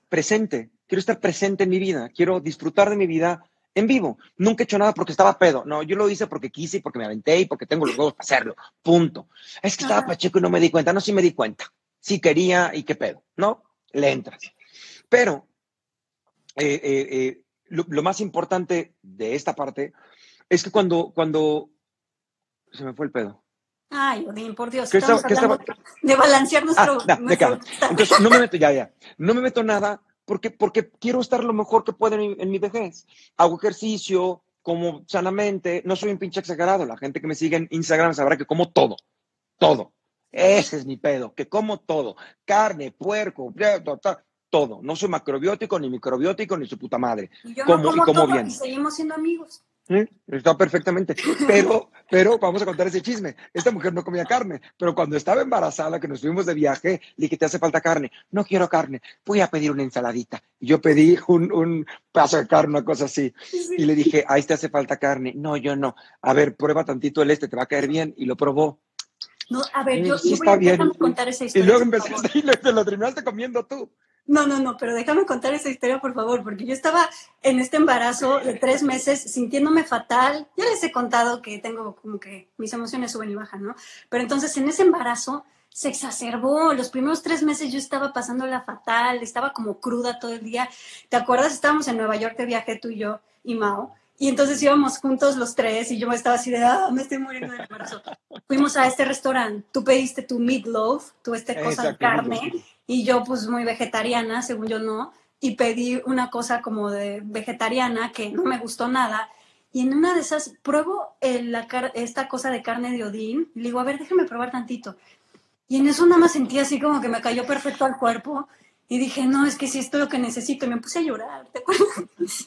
presente, quiero estar presente en mi vida, quiero disfrutar de mi vida en vivo. Nunca he hecho nada porque estaba pedo. No, yo lo hice porque quise y porque me aventé y porque tengo los huevos para hacerlo. Punto. Es que estaba pacheco y no me di cuenta. No, sí me di cuenta. Sí quería y qué pedo. No, le entras. Pero eh, eh, eh, lo, más importante de esta parte es que cuando, cuando se me fue el pedo. Ay, Odín, por Dios, estamos hablando de balancear nuestro... Ah, Entonces, no me meto, ya, ya, no me meto nada porque, porque quiero estar lo mejor que puedo en mi, vejez. Hago ejercicio, como sanamente, no soy un pinche exagerado. La gente que me sigue en Instagram sabrá que como todo, todo. Ese es mi pedo, que como todo. Carne, puerco, todo. No soy macrobiótico, ni microbiótico, ni su puta madre. Y yo como, no como, bien. y seguimos siendo amigos. Está perfectamente. Pero, pero vamos a contar ese chisme. Esta mujer no comía carne, pero cuando estaba embarazada, que nos fuimos de viaje, le dije, te hace falta carne. No quiero carne, voy a pedir una ensaladita. Y yo pedí un, un paso de carne, una cosa así. Y le dije, ahí te hace falta carne. No, yo no. A ver, prueba tantito el este, te va a caer bien. Y lo probó. No, a ver, yo sí, voy a bien. contar esa historia. Y luego empezaste y te lo terminaste comiendo tú. No, no, no, pero déjame contar esa historia, por favor, porque yo estaba en este embarazo de tres meses sintiéndome fatal. Ya les he contado que tengo como que mis emociones suben y bajan, ¿no? Pero entonces en ese embarazo se exacerbó. Los primeros tres meses yo estaba pasándola fatal, estaba como cruda todo el día. ¿Te acuerdas? Estábamos en Nueva York de viaje tú y yo y Mao. Y entonces íbamos juntos los tres y yo estaba así de, ah, me estoy muriendo de embarazo. Fuimos a este restaurante, tú pediste tu meatloaf, tu esta cosa de carne, y yo pues muy vegetariana, según yo no, y pedí una cosa como de vegetariana que no me gustó nada. Y en una de esas pruebo la esta cosa de carne de Odín, y le digo, a ver, déjame probar tantito. Y en eso nada más sentí así como que me cayó perfecto al cuerpo. Y dije, no, es que si esto es lo que necesito. Y me puse a llorar, ¿te acuerdas?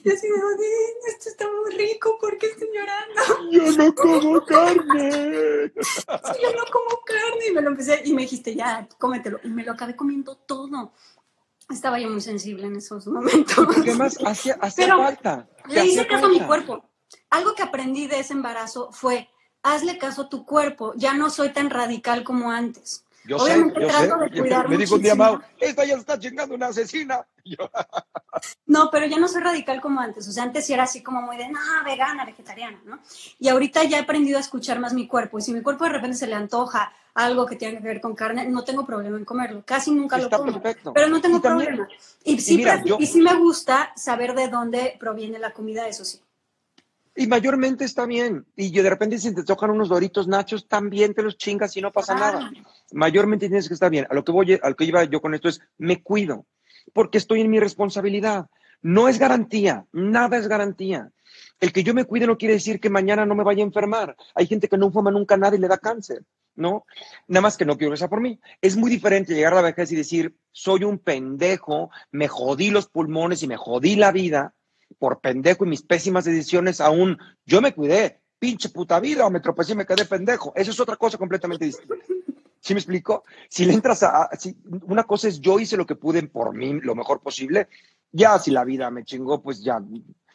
Y así de, esto está muy rico, ¿por qué estoy llorando? Yo no como carne. Sí, yo no como carne. Y me lo empecé, y me dijiste, ya, cómetelo. Y me lo acabé comiendo todo. Estaba yo muy sensible en esos momentos. ¿Qué más hacía, falta? Le hice caso a mi cuerpo. Algo que aprendí de ese embarazo fue, hazle caso a tu cuerpo. Ya no soy tan radical como antes. Yo Obviamente sé, yo trato sé. de cuidar Me dijo un día, Mau, esta ya está chingando una asesina. no, pero ya no soy radical como antes. O sea, antes sí era así como muy de, no, vegana, vegetariana, ¿no? Y ahorita ya he aprendido a escuchar más mi cuerpo. Y si mi cuerpo de repente se le antoja algo que tenga que ver con carne, no tengo problema en comerlo. Casi nunca lo como. Perfecto. Pero no tengo problema. y, sí, y sí me gusta saber de dónde proviene la comida, eso sí. Y mayormente está bien. Y yo de repente si te tocan unos doritos nachos, también te los chingas y no pasa nada. Mayormente tienes que estar bien. A lo que voy, al que iba yo con esto es, me cuido, porque estoy en mi responsabilidad. No es garantía, nada es garantía. El que yo me cuide no quiere decir que mañana no me vaya a enfermar. Hay gente que no fuma nunca nada y le da cáncer, ¿no? Nada más que no quiero que sea por mí. Es muy diferente llegar a la vejez y decir, soy un pendejo, me jodí los pulmones y me jodí la vida, por pendejo y mis pésimas decisiones aún, yo me cuidé, pinche puta vida, o me tropecé y me quedé pendejo. Eso es otra cosa completamente distinta. ¿Sí me explico? Si le entras a, una cosa es yo hice lo que pude por mí lo mejor posible, ya si la vida me chingó, pues ya,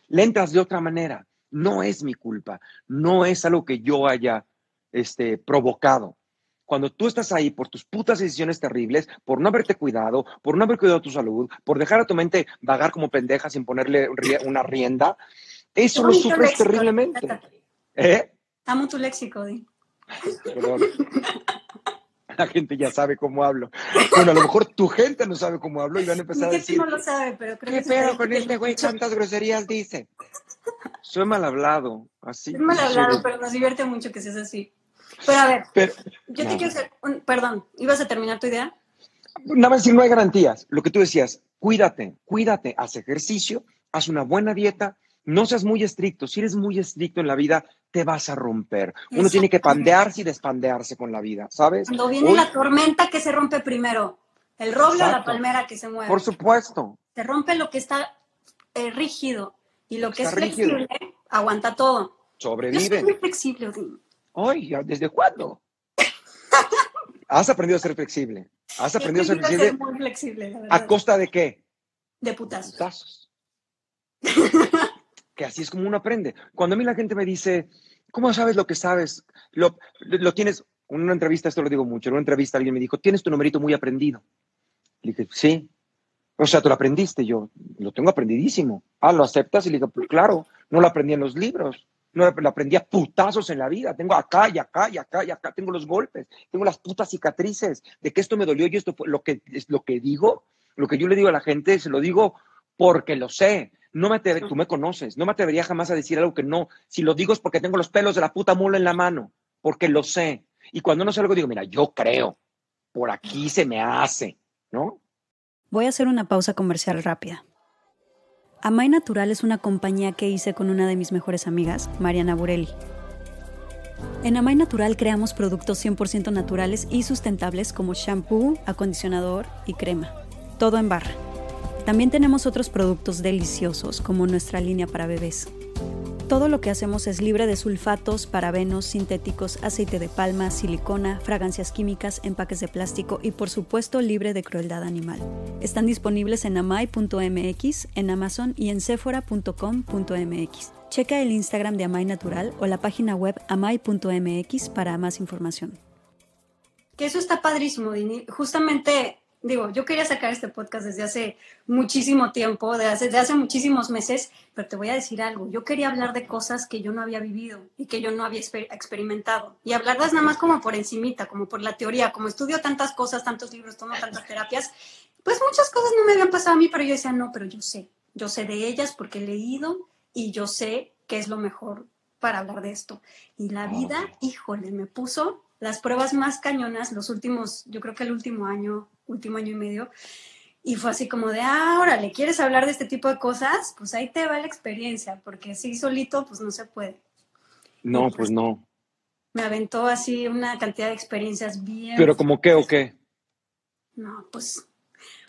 le entras de otra manera. No es mi culpa, no es algo que yo haya este, provocado cuando tú estás ahí por tus putas decisiones terribles, por no haberte cuidado, por no haber cuidado tu salud, por dejar a tu mente vagar como pendeja sin ponerle una rienda, eso lo sufres terriblemente. ¿Eh? Amo tu léxico, Di. Perdón. La gente ya sabe cómo hablo. Bueno, a lo mejor tu gente no sabe cómo hablo y van a empezar a decir. no lo sabe, pero creo ¿Qué pedo con este güey? ¿Cuántas groserías dice? Soy mal hablado. Así. Es mal hablado, pero nos divierte mucho que seas así. Pero a ver, yo te quiero hacer un, perdón, ¿ibas a terminar tu idea? Nada más decir, no hay garantías. Lo que tú decías, cuídate, cuídate, haz ejercicio, haz una buena dieta, no seas muy estricto. Si eres muy estricto en la vida, te vas a romper. Uno tiene que pandearse y despandearse con la vida, ¿sabes? Cuando viene la tormenta, ¿qué se rompe primero? ¿El roble o la palmera que se mueve? Por supuesto. Se rompe lo que está es rígido. Y lo que es flexible aguanta todo. Sobrevive. Yo soy muy flexible, Odín. Ay, ¿desde cuándo? Has aprendido a ser flexible. Has aprendido a ser flexible. muy flexible, la ¿A costa de qué? De putazos. Putazos. que así es como uno aprende. Cuando a mí la gente me dice, ¿cómo sabes lo que sabes? Lo, lo tienes, en una entrevista, esto lo digo mucho, en una entrevista alguien me dijo, tienes tu numerito muy aprendido. Le dije, sí. O sea, tú lo aprendiste. Yo, lo tengo aprendidísimo. Ah, ¿lo aceptas? Y le dije, pues claro, no lo aprendí en los libros. No lo aprendí a putazos en la vida. Tengo acá y acá y acá y acá. Tengo los golpes. Tengo las putas cicatrices de que esto me dolió y esto fue lo que, es lo que digo. Lo que yo le digo a la gente, se lo digo porque lo sé. No me atrevería, tú me conoces, no me atrevería jamás a decir algo que no. Si lo digo es porque tengo los pelos de la puta mula en la mano, porque lo sé. Y cuando no sé algo, digo, mira, yo creo, por aquí se me hace, ¿no? Voy a hacer una pausa comercial rápida. Amay Natural es una compañía que hice con una de mis mejores amigas, Mariana Burelli. En Amay Natural creamos productos 100% naturales y sustentables como shampoo, acondicionador y crema. Todo en barra. También tenemos otros productos deliciosos como nuestra línea para bebés. Todo lo que hacemos es libre de sulfatos, parabenos, sintéticos, aceite de palma, silicona, fragancias químicas, empaques de plástico y por supuesto libre de crueldad animal. Están disponibles en amai.mx, en Amazon y en sephora.com.mx. Checa el Instagram de Amai Natural o la página web amai.mx para más información. Que eso está padrísimo, Dini. Justamente digo, yo quería sacar este podcast desde hace muchísimo tiempo, desde hace, hace muchísimos meses, pero te voy a decir algo, yo quería hablar de cosas que yo no había vivido y que yo no había experimentado y hablarlas nada más como por encimita, como por la teoría, como estudio tantas cosas, tantos libros, tomo tantas terapias, pues muchas cosas no me habían pasado a mí, pero yo decía, no, pero yo sé, yo sé de ellas porque he leído y yo sé qué es lo mejor para hablar de esto. Y la vida, híjole, me puso las pruebas más cañonas los últimos, yo creo que el último año, último año y medio. Y fue así como de, ah, órale, ¿quieres hablar de este tipo de cosas? Pues ahí te va la experiencia, porque así solito, pues no se puede. No, pues, pues no. Me aventó así una cantidad de experiencias bien. ¿Pero como qué o qué? No, pues.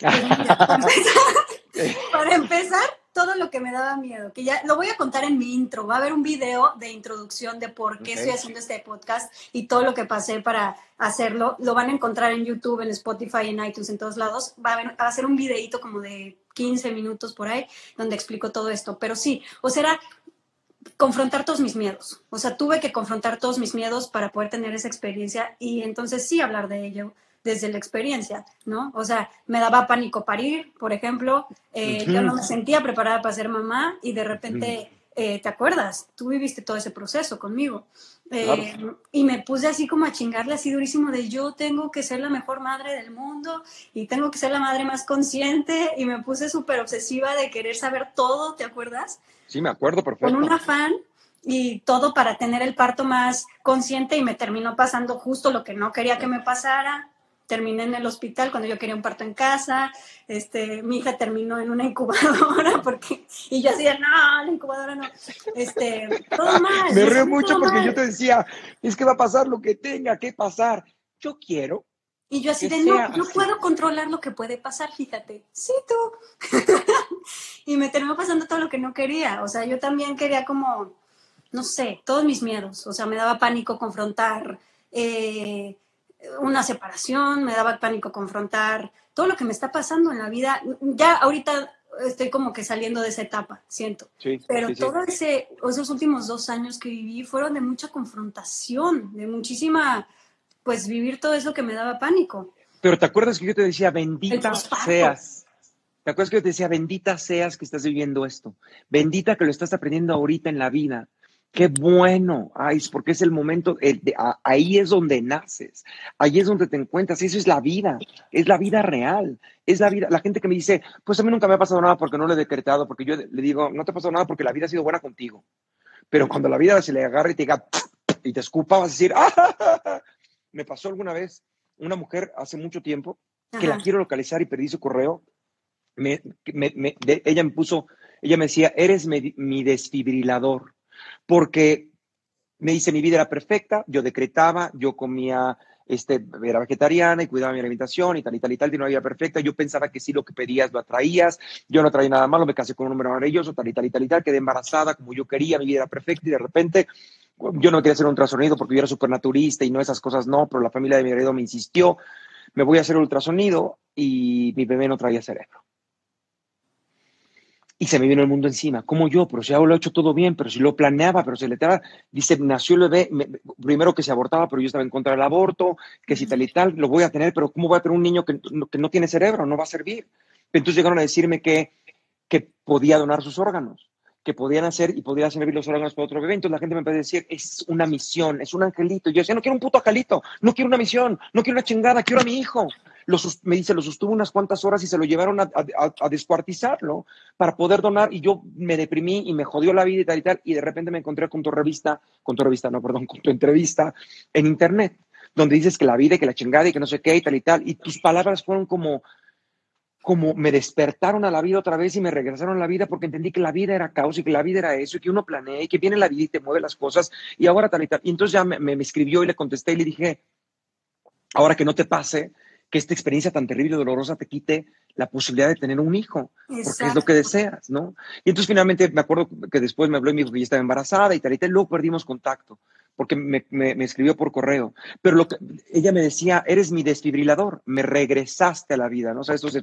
pues para empezar, todo lo que me daba miedo, que ya lo voy a contar en mi intro. Va a haber un video de introducción de por qué estoy haciendo este podcast y todo lo que pasé para hacerlo. Lo van a encontrar en YouTube, en Spotify, en iTunes, en todos lados. Va a, a ser un videito como de 15 minutos por ahí donde explico todo esto. Pero sí, o sea, era confrontar todos mis miedos. O sea, tuve que confrontar todos mis miedos para poder tener esa experiencia y entonces sí hablar de ello desde la experiencia, ¿no? O sea, me daba pánico parir, por ejemplo, eh, yo no me sentía preparada para ser mamá y de repente, eh, ¿te acuerdas? Tú viviste todo ese proceso conmigo. Eh, y me puse así como a chingarle así durísimo de yo tengo que ser la mejor madre del mundo y tengo que ser la madre más consciente y me puse súper obsesiva de querer saber todo, ¿te acuerdas? Sí, me acuerdo perfecto. Con un afán y todo para tener el parto más consciente y me terminó pasando justo lo que no quería que me pasara terminé en el hospital cuando yo quería un parto en casa, este, mi hija terminó en una incubadora porque, y yo decía, no, la incubadora no, este, todo mal. Me río mucho porque yo te decía, es que va a pasar lo que tenga que pasar, yo quiero. Y yo así de, no, no puedo controlar lo que puede pasar, fíjate, sí tú. y me terminó pasando todo lo que no quería, o sea, yo también quería como, no sé, todos mis miedos, o sea, me daba pánico confrontar, eh, una separación, me daba pánico confrontar todo lo que me está pasando en la vida. Ya ahorita estoy como que saliendo de esa etapa, siento. Pero todos esos últimos dos años que viví fueron de mucha confrontación, de muchísima, pues vivir todo eso que me daba pánico. Pero te acuerdas que yo te decía, bendita seas. ¿Te acuerdas que yo te decía, bendita seas que estás viviendo esto? Bendita que lo estás aprendiendo ahorita en la vida. Qué bueno, ay, porque es el momento, ahí es donde naces, ahí es donde te encuentras, eso es la vida, es la vida real, es la vida. La gente que me dice, pues a mí nunca me ha pasado nada porque no lo he decretado, porque yo le digo, no te ha pasado nada porque la vida ha sido buena contigo. Pero cuando la vida se le agarra y te diga, y te escupa, vas a decir, ¡ah! Me pasó alguna vez una mujer hace mucho tiempo que la quiero localizar y perdí su correo. Me, ella me puso, ella me decía, eres mi desfibrilador porque me dice mi vida era perfecta, yo decretaba, yo comía este, era vegetariana y cuidaba mi alimentación y tal y tal y tal, tenía una vida perfecta. Yo pensaba que sí, lo que pedías lo atraías. Yo no traía nada malo, me casé con un hombre maravilloso, tal y tal y tal y quedé embarazada como yo quería, mi vida era perfecta y de repente yo no quería hacer un ultrasonido porque yo era súper naturista y no esas cosas no, pero la familia de mi marido me insistió, me voy a hacer ultrasonido y mi bebé no traía cerebro y se me vino el mundo encima. Como yo, pero si hago lo he hecho todo bien, pero si lo planeaba, pero se le estaba, dice, nació el bebé, primero que se abortaba, pero yo estaba en contra del aborto, que si tal y tal, lo voy a tener, pero ¿cómo voy a tener un niño que, que no tiene cerebro? No va a servir. Entonces llegaron a decirme que, que podía donar sus órganos, que podían hacer y podían servir los órganos para otro bebé. Entonces la gente me empezó a decir, es una misión, es un angelito. Yo decía, no quiero un puto angelito, no quiero una misión, no quiero una chingada, quiero a mi hijo me dice, lo sostuvo unas cuantas horas y se lo llevaron a, descuartizarlo para poder donar y yo me deprimí y me jodió la vida y tal y tal y de repente me encontré con tu revista, con tu revista, no, perdón, con tu entrevista en internet, donde dices que la vida y que la chingada y que no sé qué y tal y tal y tus palabras fueron como como me despertaron a la vida otra vez y me regresaron a la vida porque entendí que la vida era caos y que la vida era eso y que uno planea y que viene la vida y te mueve las cosas y ahora tal y tal. Y entonces ya me, me escribió y le contesté y le dije, ahora que no te pase, que esta experiencia tan terrible y dolorosa te quite la posibilidad de tener un hijo, porque es lo que deseas, ¿no? Y entonces finalmente me acuerdo que después me habló y me dijo que ya estaba embarazada y tal y tal, luego perdimos contacto, porque me, me, escribió por correo. Pero lo que, ella me decía, eres mi desfibrilador, me regresaste a la vida, ¿no? O sea, esto es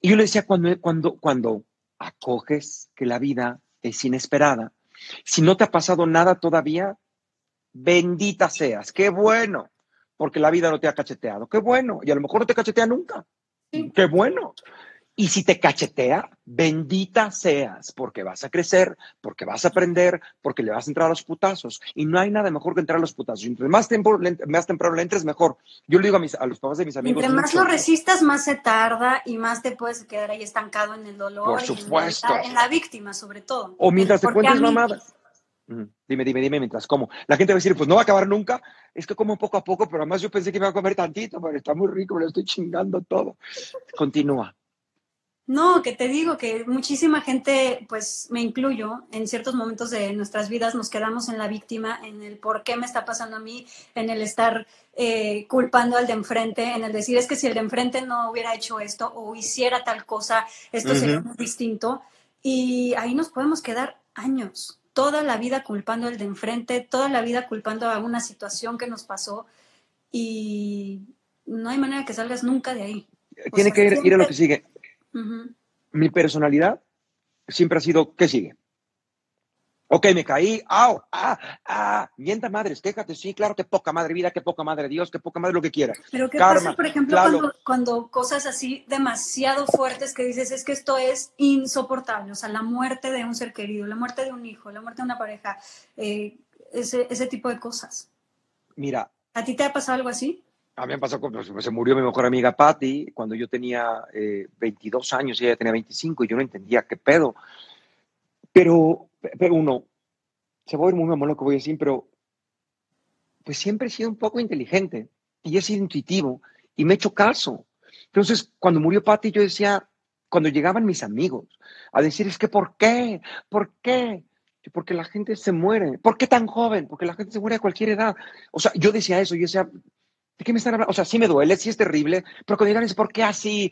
Y yo le decía, cuando, cuando, cuando acoges que la vida es inesperada, si no te ha pasado nada todavía, bendita seas, qué bueno porque la vida no te ha cacheteado. Qué bueno. Y a lo mejor no te cachetea nunca. Qué bueno. Y si te cachetea, bendita seas, porque vas a crecer, porque vas a aprender, porque le vas a entrar a los putazos. Y no hay nada mejor que entrar a los putazos. Entre más, tiempo, más temprano le entres, mejor. Yo le digo a, mis, a los papás de mis amigos. Entre más lo resistas, más se tarda y más te puedes quedar ahí estancado en el dolor. Por supuesto. En la, víctima, sobre todo. O mientras te cuentes mamadas. Dime, dime, dime mientras como. La gente va a decir, pues no va a acabar nunca. Es que como poco a poco, pero además yo pensé que iba a comer tantito, pero está muy rico, me lo estoy chingando todo. Continúa. No, que te digo que muchísima gente, pues me incluyo, en ciertos momentos de nuestras vidas nos quedamos en la víctima, en el por qué me está pasando a mí, en el estar eh, culpando al de enfrente, en el decir es que si el de enfrente no hubiera hecho esto o hiciera tal cosa, esto sería muy distinto. Y ahí nos podemos quedar años toda la vida culpando al de enfrente, toda la vida culpando a una situación que nos pasó y no hay manera que salgas nunca de ahí. Tiene que ir, a lo que sigue. Mi personalidad siempre ha sido, ¿qué sigue? Ok, me caí, ¡au! ¡ah! ¡ah! Mienta madres, quéjate, sí, claro, qué poca madre vida, qué poca madre Dios, qué poca madre lo que quiera. Pero ¿qué pasa, por ejemplo, cuando, cosas así demasiado fuertes que dices, es que esto es insoportable, o sea, la muerte de un ser querido, la muerte de un hijo, la muerte de una pareja, eh, ese, ese tipo de cosas? Mira. ¿A ti te ha pasado algo así? A mí me pasó cuando se murió mi mejor amiga Patty, cuando yo tenía eh, 22 años y ella tenía 25 y yo no entendía qué pedo. Pero pero uno, se va a ir muy mamón lo que voy a decir, pero pues siempre he sido un poco inteligente y he sido intuitivo y me he hecho caso. Entonces, cuando murió Patty, yo decía, cuando llegaban mis amigos a decir, es que ¿por qué? ¿Por qué? Porque la gente se muere. ¿Por qué tan joven? Porque la gente se muere a cualquier edad. O sea, yo decía eso, yo decía, ¿de qué me están hablando? O sea, sí me duele, sí es terrible, pero cuando llegan es, ¿por qué así?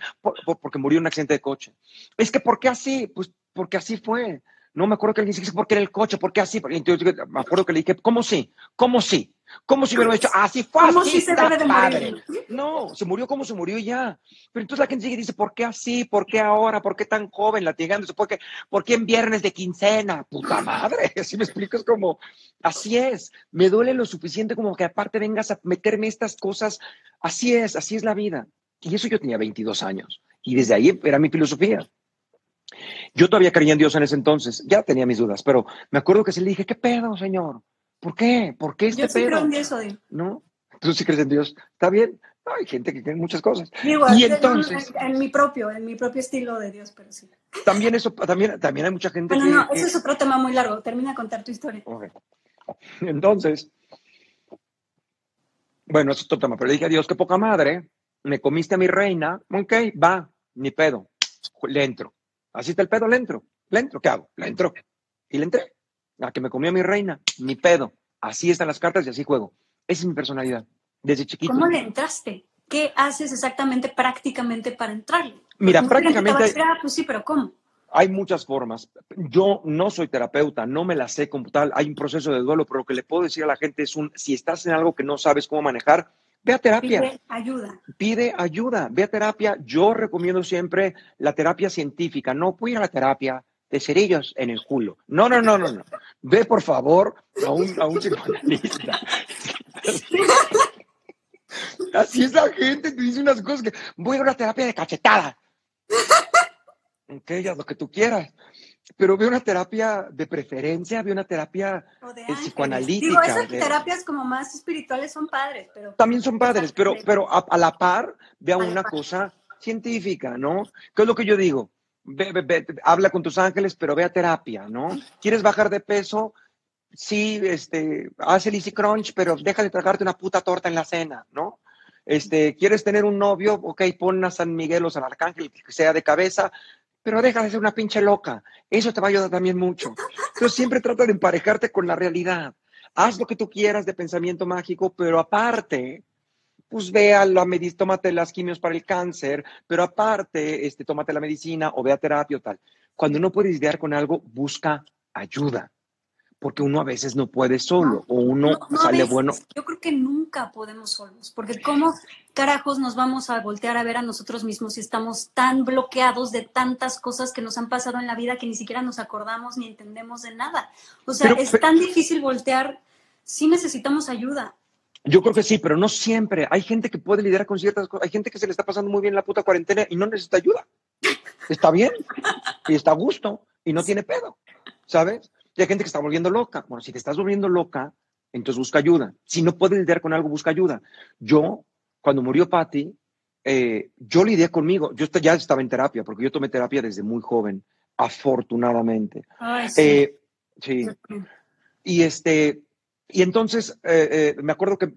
porque murió en un accidente de coche. Es que, ¿por qué así? Pues porque así fue. No me acuerdo que alguien dice, ¿por qué era el coche? ¿Por qué así? Entonces, me acuerdo que le dije, ¿cómo sí? ¿Cómo sí? ¿Cómo si hubiera hecho? Así fue, ¿Cómo así se debe de padre. No, se murió como se murió ya. Pero entonces la gente sigue y dice, ¿por qué así? ¿Por qué ahora? ¿Por qué tan joven latigándose? ¿Por qué, ¿Por qué en viernes de quincena? Puta madre, así me explico, es como, así es. Me duele lo suficiente como que aparte vengas a meterme estas cosas. Así es, así es la vida. Y eso yo tenía 22 años. Y desde ahí era mi filosofía. Yo todavía creía en Dios en ese entonces, ya tenía mis dudas, pero me acuerdo que se le dije, ¿qué pedo, Señor? ¿Por qué? ¿Por qué este Yo sí creo en Dios, ¿No? ¿Tú sí crees en Dios? ¿Está bien? hay gente que cree en muchas cosas. y entonces... En, mi propio, en mi propio estilo de Dios, pero sí. También eso, también, también hay mucha gente bueno, no, ese es otro tema muy largo. Termina de contar tu historia. Entonces, bueno, eso es otro tema, pero le dije a Dios, qué poca madre, me comiste a mi reina, ok, va, ni pedo, le entro. Así está el pedo, le entro. Le entro, ¿qué hago? Le entro. Y le entré. A que me comió mi reina, mi pedo. Así están las cartas y así juego. Esa es mi personalidad, desde chiquito. ¿Cómo le entraste? ¿Qué haces exactamente prácticamente para entrarle? Mira, prácticamente... Ah, pues sí, pero ¿cómo? Hay muchas formas. Yo no soy terapeuta, no me la sé como tal. Hay un proceso de duelo, pero lo que le puedo decir a la gente es un, si estás en algo que no sabes cómo manejar, ve a terapia. Pide ayuda. Pide ayuda, ve a terapia. Yo recomiendo siempre la terapia científica. No voy a la terapia de cerillos en el culo. No, no, no, no, no. Ve, por favor, a un, a un psicoanalista. Así es la gente, te dice unas cosas que voy a una terapia de cachetada. Ok, ya lo que tú quieras. Pero veo una terapia de preferencia, veo una terapia eh, psicoanalítica. Digo, esas terapias como más espirituales son padres, pero... También son padres, pero, pero a, la par vea una cosa científica, ¿no? ¿Qué es lo que yo digo? habla con tus ángeles, pero ve a terapia, ¿no? ¿Quieres bajar de peso? Sí, este, haz el easy crunch, pero deja de tragarte una puta torta en la cena, ¿no? Este, ¿quieres tener un novio? Ok, pon a San Miguel o San Arcángel, que sea de cabeza, pero deja de ser una pinche loca. Eso te va a ayudar también mucho. Entonces siempre trata de emparejarte con la realidad. Haz lo que tú quieras de pensamiento mágico, pero aparte, pues vea la medicina, tómate las quimios para el cáncer, pero aparte, este, tómate la medicina o vea terapia o tal. Cuando no puedes lidiar con algo, busca ayuda porque uno a veces no puede solo o uno sale bueno. Yo creo que nunca podemos solos, porque cómo carajos nos vamos a voltear a ver a nosotros mismos si estamos tan bloqueados de tantas cosas que nos han pasado en la vida que ni siquiera nos acordamos ni entendemos de nada. O sea, es tan difícil voltear, sí necesitamos ayuda. Yo creo que sí, pero no siempre. Hay gente que puede lidiar con ciertas cosas. Hay gente que se le está pasando muy bien la puta cuarentena y no necesita ayuda. Está bien y está a gusto y no tiene pedo, ¿sabes? Y hay gente que está volviendo loca. Bueno, si te estás volviendo loca, entonces busca ayuda. Si no puedes lidiar con algo, busca ayuda. Yo, cuando murió Patty, eh, yo lidié conmigo. Yo ya estaba en terapia, porque yo tomé terapia desde muy joven, afortunadamente. sí. Eh, sí. Y este, y entonces eh, me acuerdo que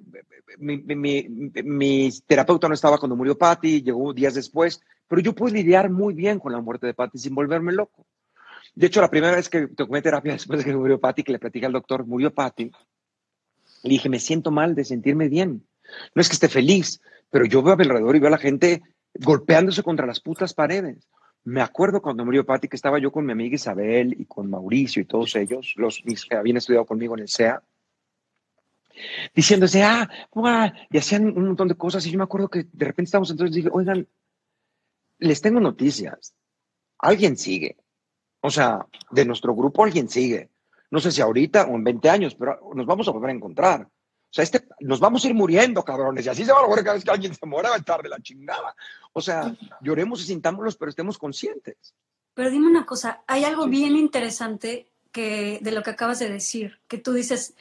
mi, mi, mi, terapeuta no estaba cuando murió Patty, llegó días después, pero yo pude lidiar muy bien con la muerte de Patty sin volverme loco. De hecho, la primera vez que tomé terapia después de que murió Patty, que le platicé al doctor, murió Patty, le dije, me siento mal de sentirme bien. No es que esté feliz, pero yo veo alrededor y veo a la gente golpeándose contra las putas paredes. Me acuerdo cuando murió Patty que estaba yo con mi amiga Isabel y con Mauricio y todos ellos, los que habían estudiado conmigo en el SEA, diciéndose, ah, y hacían un montón de cosas. Y yo me acuerdo que de repente estábamos entonces dije, oigan, les tengo noticias. Alguien sigue. O sea, de nuestro grupo alguien sigue. No sé si ahorita o en 20 años, pero nos vamos a volver a encontrar. O sea, este, nos vamos a ir muriendo, cabrones. Y así se va a lograr cada vez que alguien se muera, va a estar de la chingada. O sea, lloremos y sintámoslos, pero estemos conscientes. Pero dime una cosa, hay algo bien interesante que, de lo que acabas de decir, que tú dices,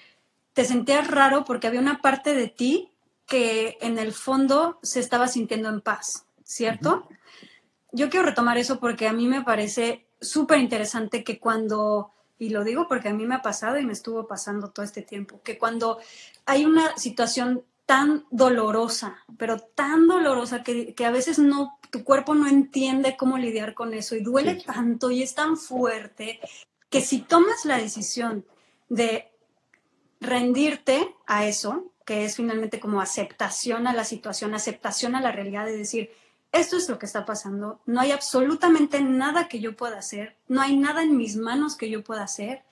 te sentías raro porque había una parte de ti que en el fondo se estaba sintiendo en paz, ¿cierto? Yo quiero retomar eso porque a mí me parece súper interesante que cuando, y lo digo porque a mí me ha pasado y me estuvo pasando todo este tiempo, que cuando hay una situación tan dolorosa, pero tan dolorosa que, a veces no, tu cuerpo no entiende cómo lidiar con eso y duele tanto y es tan fuerte que si tomas la decisión de rendirte a eso, que es finalmente como aceptación a la situación, aceptación a la realidad de decir, esto es lo que está pasando, no hay absolutamente nada que yo pueda hacer, no hay nada en mis manos que yo pueda hacer,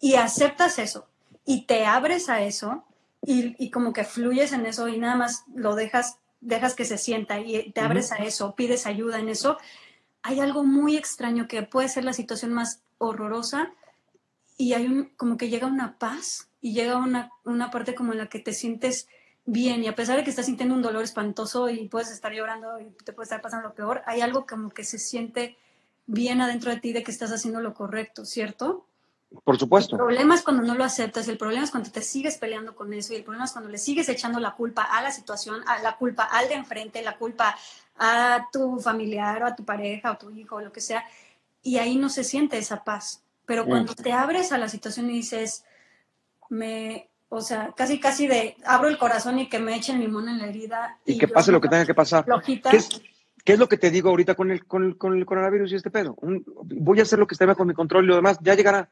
y aceptas eso, y te abres a eso, y, como que fluyes en eso. Y nada más lo dejas, dejas que se sienta. Y te abres a eso, pides ayuda en eso, hay algo muy extraño que puede ser la situación más horrorosa. Y hay un, como que llega una paz. Y llega una, una parte como en la que te sientes bien y a pesar de que estás sintiendo un dolor espantoso y puedes estar llorando y te puede estar pasando lo peor, hay algo como que se siente bien adentro de ti de que estás haciendo lo correcto, ¿cierto? Por supuesto. El problema es cuando no lo aceptas, el problema es cuando te sigues peleando con eso y el problema es cuando le sigues echando la culpa a la situación, a la culpa al de enfrente, la culpa a tu familiar o a tu pareja o tu hijo o lo que sea y ahí no se siente esa paz. Pero cuando te abres a la situación y dices, me, o sea, casi, casi de abro el corazón y que me echen limón en la herida. Y, que pase lo que tenga que pasar. ¿Qué es, ¿Qué es, lo que te digo ahorita con el, con el, con el coronavirus y este pedo? voy a hacer lo que esté bajo mi control y lo demás ya llegará.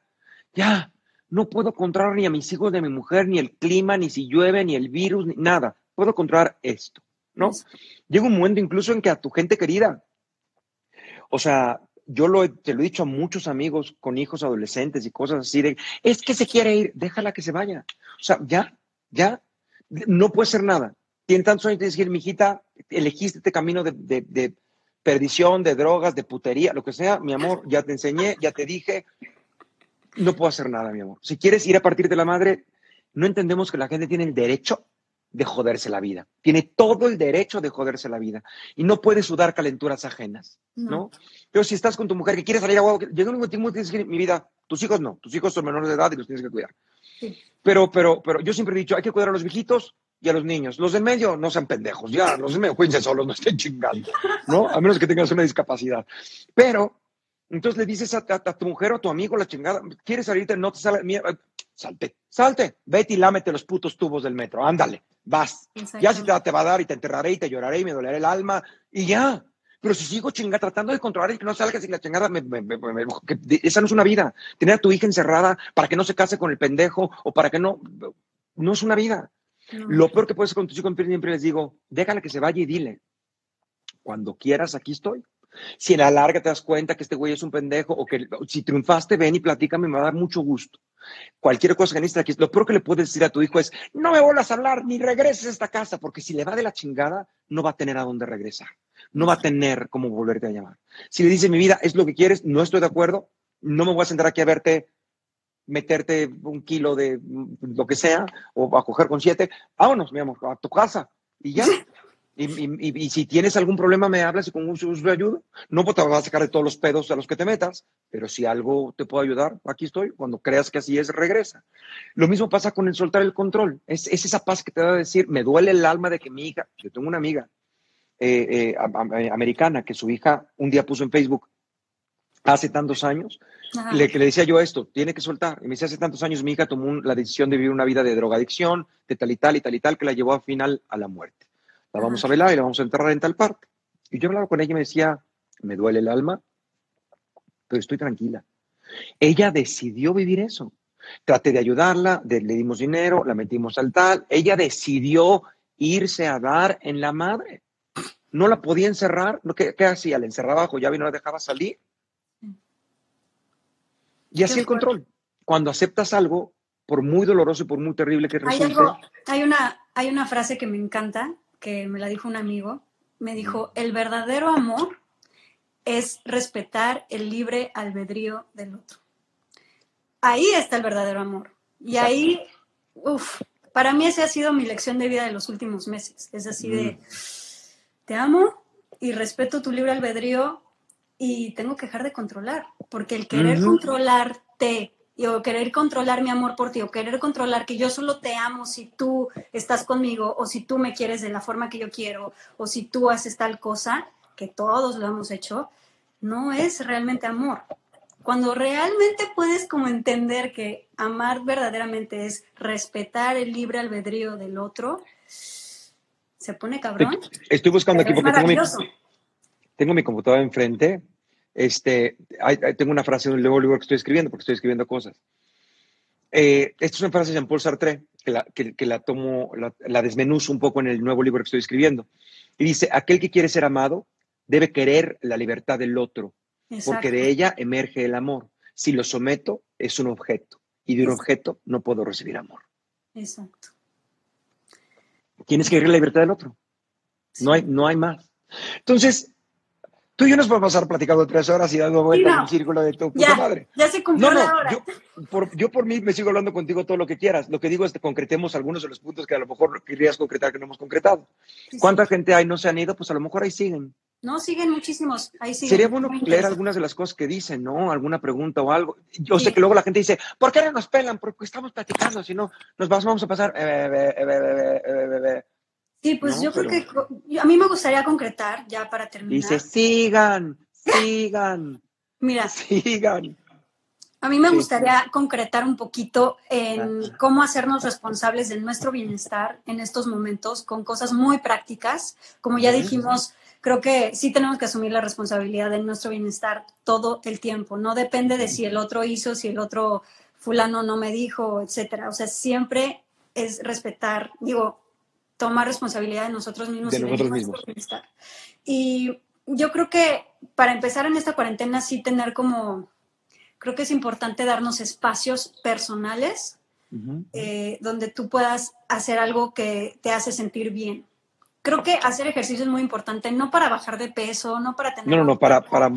Ya, no puedo controlar ni a mis hijos, ni a mi mujer, ni el clima, ni si llueve, ni el virus, ni nada. Puedo controlar esto, ¿no? Llega un momento incluso en que a tu gente querida, o sea, yo lo, te lo he dicho a muchos amigos con hijos adolescentes y cosas así de, es que se quiere ir, déjala que se vaya. O sea, ya, ya, no puede ser nada. Tiene tantos años de decir, mijita, elegiste este camino de, de, de perdición, de drogas, de putería, lo que sea, mi amor, ya te enseñé, ya te dije, no puedo hacer nada, mi amor. Si quieres ir a partir de la madre, no entendemos que la gente tiene el derecho de joderse la vida. Tiene todo el derecho de joderse la vida. Y no puede sudar calenturas ajenas, ¿no? Pero si estás con tu mujer que quiere salir a agua, llega un momento que que mi vida, tus hijos no, tus hijos son menores de edad y los tienes que cuidar. Pero, pero, pero yo siempre he dicho, hay que cuidar a los viejitos y a los niños. Los del medio no sean pendejos, ya, los del medio cuídense solos, no estén chingando, ¿no? A menos que tengas una discapacidad. Pero entonces le dices a, tu mujer o a tu amigo la chingada, ¿quieres salirte? No te sale, salte, salte, vete y lámete los putos tubos del metro, ándale, vas. Ya si te, te, va a dar y te enterraré y te lloraré y me dolerá el alma y ya. Pero si sigo chingada, tratando de controlar y que no salga sin la chingada, esa no es una vida. Tener a tu hija encerrada para que no se case con el pendejo o para que no, no es una vida. Lo peor que puedes con tu hijo, siempre les digo, déjale que se vaya y dile, cuando quieras, aquí estoy. Si en la larga te das cuenta que este güey es un pendejo o que si triunfaste, ven y platícame, me va a dar mucho gusto. Cualquier cosa que necesites lo peor que le puedes decir a tu hijo es, no me vuelvas a hablar ni regreses a esta casa, porque si le va de la chingada, no va a tener a dónde regresar. No va a tener cómo volverte a llamar. Si le dices, mi vida, es lo que quieres, no estoy de acuerdo, no me voy a sentar aquí a verte meterte un kilo de lo que sea o a coger con siete, vámonos, mi amor, a tu casa y ya. Y, si tienes algún problema, me hablas y con mucho gusto ayudo. No te vas a sacar de todos los pedos a los que te metas, pero si algo te puedo ayudar, aquí estoy. Cuando creas que así es, regresa. Lo mismo pasa con el soltar el control. Es, esa paz que te da a decir, me duele el alma de que mi hija, yo tengo una amiga eh, eh, americana que su hija un día puso en Facebook, hace tantos años, le, que le decía yo esto, tiene que soltar. Y me decía, hace tantos años mi hija tomó la decisión de vivir una vida de drogadicción, de tal y tal y tal y tal, que la llevó al final a la muerte la vamos a velar y la vamos a enterrar en tal parte. Y yo hablaba con ella y me decía, me duele el alma, pero estoy tranquila. Ella decidió vivir eso. Traté de ayudarla, le dimos dinero, la metimos al tal. Ella decidió irse a dar en la madre. No la podía encerrar. ¿Qué, qué hacía? La encerraba bajo llave y no la dejaba salir. Y así el control. Cuando aceptas algo, por muy doloroso y por muy terrible que resulte. hay, una, hay una frase que me encanta, que me la dijo un amigo, me dijo, el verdadero amor es respetar el libre albedrío del otro. Ahí está el verdadero amor. Y ahí, uff, para mí esa ha sido mi lección de vida de los últimos meses. Es así de, te amo y respeto tu libre albedrío y tengo que dejar de controlar, porque el querer controlarte o querer controlar mi amor por ti, o querer controlar que yo solo te amo si tú estás conmigo, o si tú me quieres de la forma que yo quiero, o si tú haces tal cosa, que todos lo hemos hecho, no es realmente amor. Cuando realmente puedes como entender que amar verdaderamente es respetar el libre albedrío del otro, se pone cabrón. Estoy buscando aquí porque tengo mi, tengo mi computadora enfrente este, tengo una frase del nuevo libro que estoy escribiendo, porque estoy escribiendo cosas. Eh, esta es una frase de Jean-Paul Sartre, que la, que, la tomo, la, desmenuzo un poco en el nuevo libro que estoy escribiendo. Y dice, aquel que quiere ser amado debe querer la libertad del otro, porque de ella emerge el amor. Si lo someto, es un objeto, y de un objeto no puedo recibir amor. Exacto. Tienes que querer la libertad del otro. No, hay, no hay más. Entonces, Tú y yo nos podemos pasar platicando tres horas y dando vueltas en un círculo de tu puta madre. Ya se cumplió no, no, Yo por, yo por mí me sigo hablando contigo todo lo que quieras. Lo que digo es que concretemos algunos de los puntos que a lo mejor querías concretar que no hemos concretado. ¿Cuánta gente hay no se han ido? Pues a lo mejor ahí siguen. No, siguen muchísimos. Ahí siguen. Sería bueno leer algunas de las cosas que dicen, ¿no? Alguna pregunta o algo. Yo sé que luego la gente dice, ¿por qué no nos pelan? Porque estamos platicando, si no, nos vamos a pasar. Sí, pues yo creo que a mí me gustaría concretar, ya para terminar. Dice, sigan, sigan. Mira. Sigan. A mí me gustaría concretar un poquito en cómo hacernos responsables de nuestro bienestar en estos momentos con cosas muy prácticas. Como ya dijimos, creo que sí tenemos que asumir la responsabilidad de nuestro bienestar todo el tiempo. No depende de si el otro hizo, si el otro fulano no me dijo, etcétera. O sea, siempre es respetar, digo, tomar responsabilidad de nosotros mismos. De nosotros mismos. Y yo creo que para empezar en esta cuarentena sí tener como, creo que es importante darnos espacios personales eh, donde tú puedas hacer algo que te hace sentir bien creo que hacer ejercicio es muy importante, no para bajar de peso, no para tener... No, no, no, para, para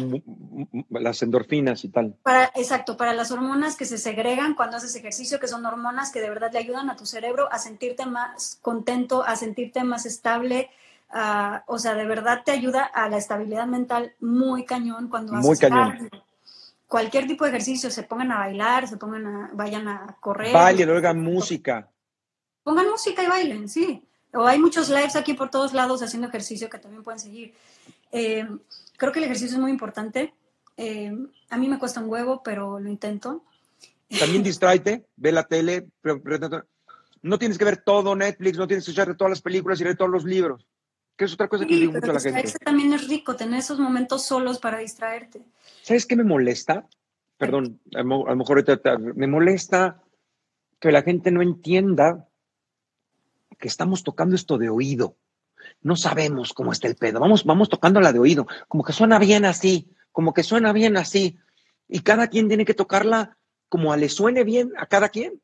las endorfinas y tal. Para, exacto, para las hormonas que se segregan cuando haces ejercicio, que son hormonas que de verdad le ayudan a tu cerebro a sentirte más contento, a sentirte más estable. o sea, de verdad te ayuda a la estabilidad mental muy cañón cuando haces muy cañón. Cualquier tipo de ejercicio, se pongan a bailar, se pongan a, vayan a correr. Bailen, oigan música. Pongan música y bailen, sí o hay muchos lives aquí por todos lados haciendo ejercicio que también pueden seguir. Eh, creo que el ejercicio es muy importante. Eh, a mí me cuesta un huevo, pero lo intento. También distráete, ve la tele, no tienes que ver todo Netflix, no tienes que escuchar todas las películas y leer todos los libros, que es otra cosa que digo mucho a la gente. también es rico, tener esos momentos solos para distraerte. ¿Sabes qué me molesta? Perdón, a lo mejor me molesta que la gente no entienda que estamos tocando esto de oído. No sabemos cómo está el pedo. Vamos, vamos tocándola de oído. Como que suena bien así, como que suena bien así. Y cada quien tiene que tocarla como le suene bien a cada quien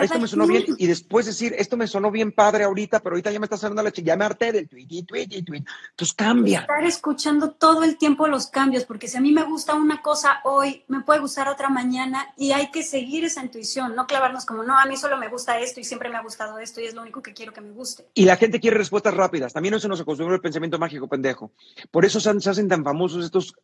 esto me sonó bien y después decir, esto me sonó bien padre ahorita, pero ahorita ya me está sonando la chica, ya me harté del tweet y tweet y tweet. Entonces cambia. Estar escuchando todo el tiempo los cambios, porque si a mí me gusta una cosa hoy, me puede gustar otra mañana y hay que seguir esa intuición, no clavarnos como, no, a mí solo me gusta esto y siempre me ha gustado esto y es lo único que quiero que me guste. Y la gente quiere respuestas rápidas, también eso nos acostumbró el pensamiento mágico pendejo. Por eso se hacen tan famosos estos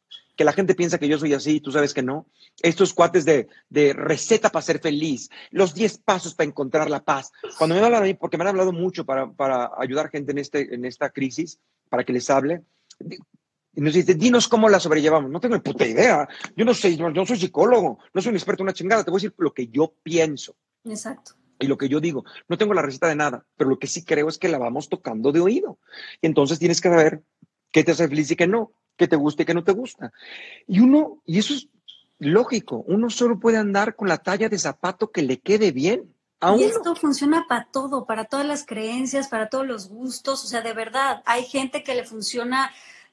que la gente piensa que yo soy así y tú sabes que no. Estos cuates de, de receta para ser feliz, los 10 pasos para encontrar la paz. Cuando me hablan a mí, porque me han hablado mucho para, para ayudar gente en, este, en esta crisis, para que les hable, y nos dice, dinos cómo la sobrellevamos. No tengo ni puta idea. Yo no sé, yo no soy psicólogo, no soy un experto en una chingada. Te voy a decir lo que yo pienso. Exacto. Y lo que yo digo, no tengo la receta de nada, pero lo que sí creo es que la vamos tocando de oído. Y entonces tienes que saber qué te hace feliz y qué no que te guste y que no te gusta. Y uno, y eso es lógico, uno solo puede andar con la talla de zapato que le quede bien. y esto funciona para todo, para todas las creencias, para todos los gustos, o sea, de verdad, hay gente que le funciona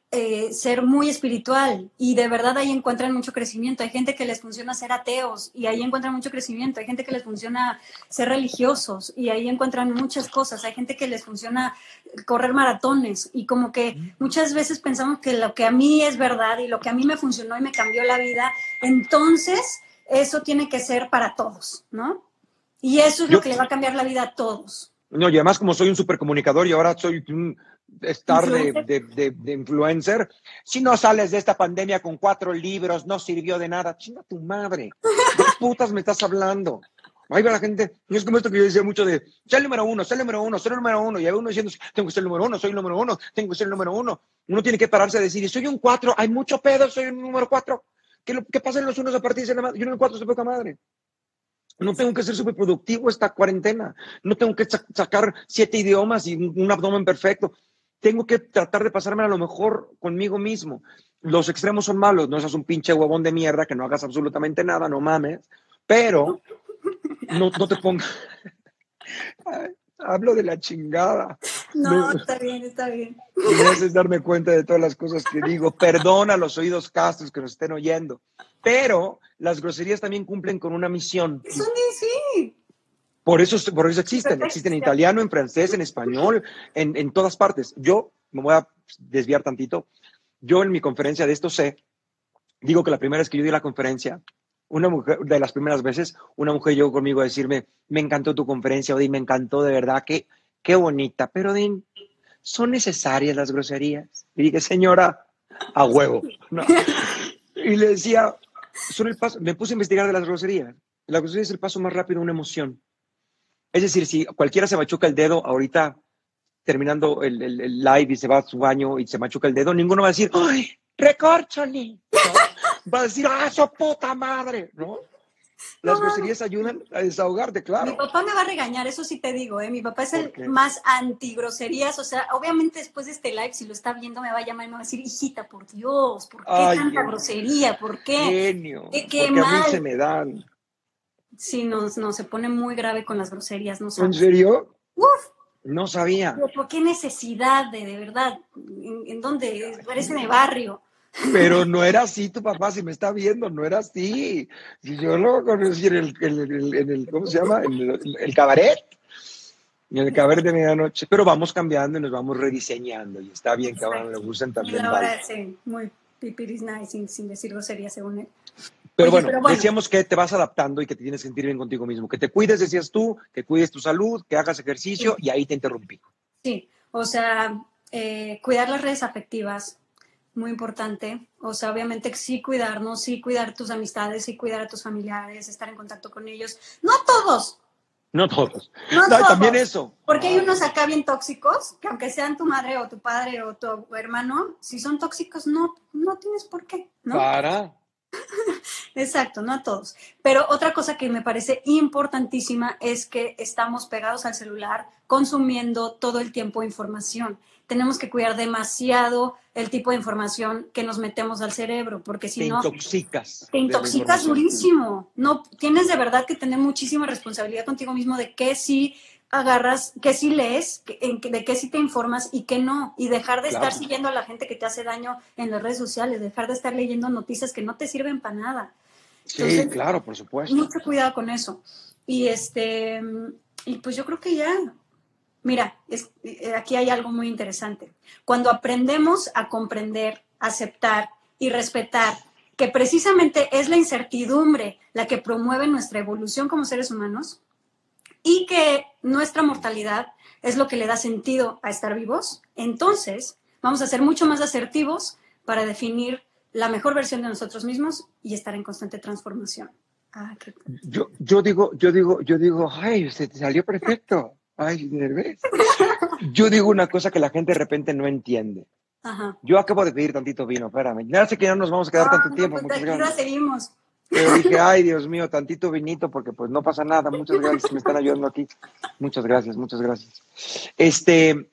eh, ser muy espiritual y de verdad ahí encuentran mucho crecimiento. Hay gente que les funciona ser ateos y ahí encuentran mucho crecimiento. Hay gente que les funciona ser religiosos y ahí encuentran muchas cosas. Hay gente que les funciona correr maratones y como que muchas veces pensamos que lo que a mí es verdad y lo que a mí me funcionó y me cambió la vida, entonces eso tiene que ser para todos, ¿no? Y eso es lo que le va a cambiar la vida a todos. No, y además como soy un supercomunicador y ahora soy un estar de, de, influencer. Si no sales de esta pandemia con cuatro libros, no sirvió de nada. Chinga tu madre. ¿Qué putas me estás hablando? Ahí va la gente. Y es como esto que yo decía mucho de, soy el número uno, soy el número uno, soy el número uno. Y hay uno diciendo, tengo que ser el número uno, soy el número uno, tengo que ser el número uno. Uno tiene que pararse a decir, soy un cuatro, hay mucho pedo, soy un número cuatro. ¿Qué, qué pasa en los unos a partir de la madre? Yo en el cuatro soy poca madre. No tengo que ser súper productivo esta cuarentena. No tengo que sacar siete idiomas y un abdomen perfecto tengo que tratar de pasarme a lo mejor conmigo mismo. Los extremos son malos, no seas un pinche huevón de mierda que no hagas absolutamente nada, no mames, pero no, no te pongas. Hablo de la chingada. No, está bien, está bien. Y me haces darme cuenta de todas las cosas que digo. Perdona los oídos castos que nos estén oyendo. Pero las groserías también cumplen con una misión. Eso sí. Por eso, por eso existen, existen en italiano, en francés, en español, en, en todas partes. Yo me voy a desviar tantito. Yo en mi conferencia de esto sé, digo que la primera vez que yo di la conferencia, una mujer, de las primeras veces, una mujer llegó conmigo a decirme, me encantó tu conferencia, Odín, me encantó de verdad, qué, qué bonita, pero Odín, ¿son necesarias las groserías? Y dije, señora, a huevo. Y le decía, son el paso, me puse a investigar de las groserías. La grosería es el paso más rápido a una emoción. Es decir, si cualquiera se machuca el dedo ahorita terminando el, el, live y se va a su baño y se machuca el dedo, ninguno va a decir, ¡ay, recórchale! Va a decir, ¡ah, su puta madre! ¿No? Las groserías ayudan a desahogarte, claro. Mi papá me va a regañar, eso sí te digo, ¿eh? Mi papá es el más anti-groserías, o sea, obviamente después de este live, si lo está viendo, me va a llamar y me va a decir, hijita, por Dios, ¿por qué tanta grosería? ¿Por qué? Genio. ¿Qué, qué mal? A mí se me dan. Sí, no, no, se pone muy grave con las groserías, ¿no ¿En serio? Uf. No sabía. ¿Por qué necesidad de, de verdad? ¿En, dónde? Parece de barrio. Pero no era así tu papá, si me está viendo, no era así. Si yo lo conocí en el, en el, ¿cómo se llama? En el, cabaret. En el cabaret de medianoche. Pero vamos cambiando y nos vamos rediseñando. Y está bien que ahora le gusten también. Y ahora sí, muy pipiris nice, sin, sin decir grosería según él. Pero, bueno, decíamos que te vas adaptando y que te tienes que sentir bien contigo mismo. Que te cuides, decías tú, que cuides tu salud, que hagas ejercicio y ahí te interrumpí. Sí, o sea, eh, cuidar las redes afectivas, muy importante. O sea, obviamente sí cuidarnos, sí cuidar tus amistades, sí cuidar a tus familiares, estar en contacto con ellos. No todos. No todos. No, también eso. Porque hay unos acá bien tóxicos, que aunque sean tu madre o tu padre o tu hermano, si son tóxicos, no, no tienes por qué. ¿no? Para. Exacto, no a todos. Pero otra cosa que me parece importantísima es que estamos pegados al celular consumiendo todo el tiempo información. Tenemos que cuidar demasiado el tipo de información que nos metemos al cerebro, porque si no... Te intoxicas. Te intoxicas durísimo. No, tienes de verdad que tener muchísima responsabilidad contigo mismo de qué sí agarras, qué sí lees, de qué sí te informas y qué no. Y dejar de estar siguiendo a la gente que te hace daño en las redes sociales, dejar de estar leyendo noticias que no te sirven para nada. sí, claro, por supuesto. Mucho cuidado con eso. Y este, y pues yo creo que ya, mira, eh, aquí hay algo muy interesante. Cuando aprendemos a comprender, aceptar y respetar que precisamente es la incertidumbre la que promueve nuestra evolución como seres humanos, y que nuestra mortalidad es lo que le da sentido a estar vivos, entonces vamos a ser mucho más asertivos para definir la mejor versión de nosotros mismos y estar en constante transformación. Ah, yo, yo digo, yo digo, yo digo, ay, se te salió perfecto. Ay, nervioso. Yo digo una cosa que la gente de repente no entiende. Yo acabo de pedir tantito vino, espérame. Ya sé que no nos vamos a quedar tanto tiempo. Pues seguimos. Dije, ay, Dios mío, tantito vinito, porque pues no pasa nada. Muchas gracias, me están ayudando aquí. Muchas gracias, muchas gracias. Este,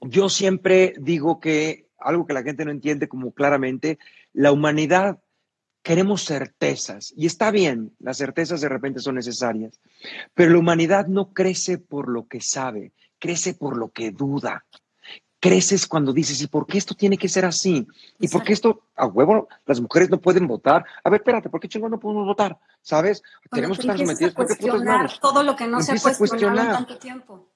yo siempre digo que algo que la gente no entiende como claramente, la humanidad queremos certezas y está bien, las certezas de repente son necesarias, pero la humanidad no crece por lo que sabe, crece por lo que duda creces cuando dices, ¿y por qué esto tiene que ser así? ¿Y por qué esto, a huevo, las mujeres no pueden votar? A ver, espérate, ¿por qué chingón no podemos votar? ¿Sabes? Tenemos que estar sometidos. A cuestionar todo lo que no se ha cuestionado tanto tiempo.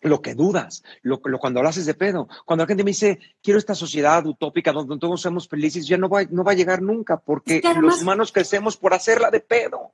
Lo que dudas, lo, lo, cuando hablas de pedo, cuando la gente me dice, quiero esta sociedad utópica donde todos somos felices, ya no va, no va a llegar nunca, porque los humanos crecemos por hacerla de pedo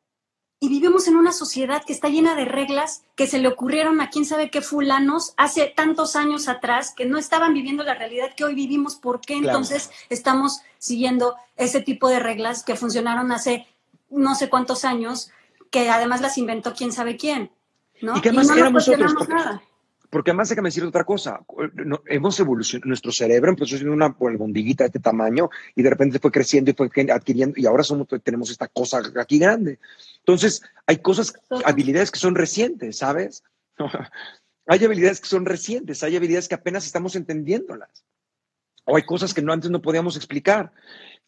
y vivimos en una sociedad que está llena de reglas que se le ocurrieron a quién sabe qué fulanos hace tantos años atrás que no estaban viviendo la realidad que hoy vivimos. ¿Por qué entonces estamos siguiendo ese tipo de reglas que funcionaron hace no sé cuántos años, que además las inventó quién sabe quién? ¿no? Y que además éramos nosotros, nada. Porque además déjame decir otra cosa, hemos evolucionado, nuestro cerebro empezó siendo una bondiguita de este tamaño y de repente fue creciendo y fue adquiriendo y ahora somos, tenemos esta cosa aquí grande. Entonces, hay cosas, habilidades que son recientes, ¿sabes? hay habilidades que son recientes, hay habilidades que apenas estamos entendiéndolas. O hay cosas que no antes no podíamos explicar.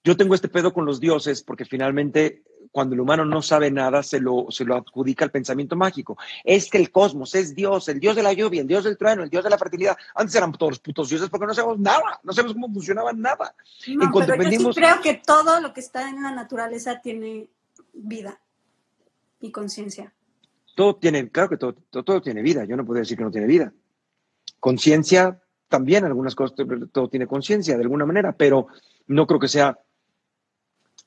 Yo tengo este pedo con los dioses porque finalmente cuando el humano no sabe nada, se lo, se lo adjudica al pensamiento mágico. Es que el cosmos es Dios, el Dios de la lluvia, el Dios del trueno, el Dios de la fertilidad. Antes eran todos putos dioses porque no sabemos nada, no sabemos cómo funcionaba nada. No, pero yo sí creo que todo lo que está en la naturaleza tiene vida y conciencia. Todo tiene, claro que todo, todo, tiene vida, yo no puedo decir que no tiene vida. Conciencia también, algunas cosas, todo tiene conciencia de alguna manera, pero no creo que sea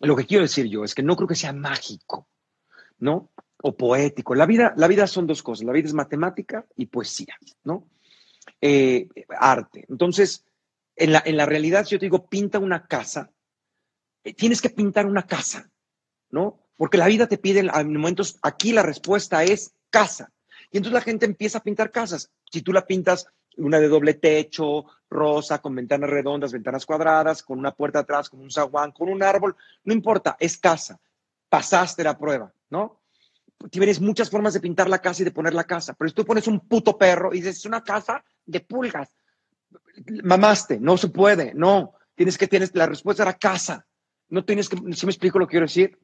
lo que quiero decir yo es que no creo que sea mágico, ¿no? O poético. La vida, la vida son dos cosas. La vida es matemática y poesía, ¿no? Eh, arte. Entonces, en la, en la realidad, si yo te digo, pinta una casa, eh, tienes que pintar una casa, ¿no? Porque la vida te pide en momentos, aquí la respuesta es casa. Y entonces la gente empieza a pintar casas. Si tú la pintas una de doble techo, rosa, con ventanas redondas, ventanas cuadradas, con una puerta atrás, con un zaguán, con un árbol, no importa, es casa. Pasaste la prueba, ¿no? Tienes muchas formas de pintar la casa y de poner la casa, pero si tú pones un puto perro y dices, es una casa de pulgas, mamaste, no se puede, no. Tienes que, tienes, la respuesta era casa. No tienes que, si me explico lo que quiero decir?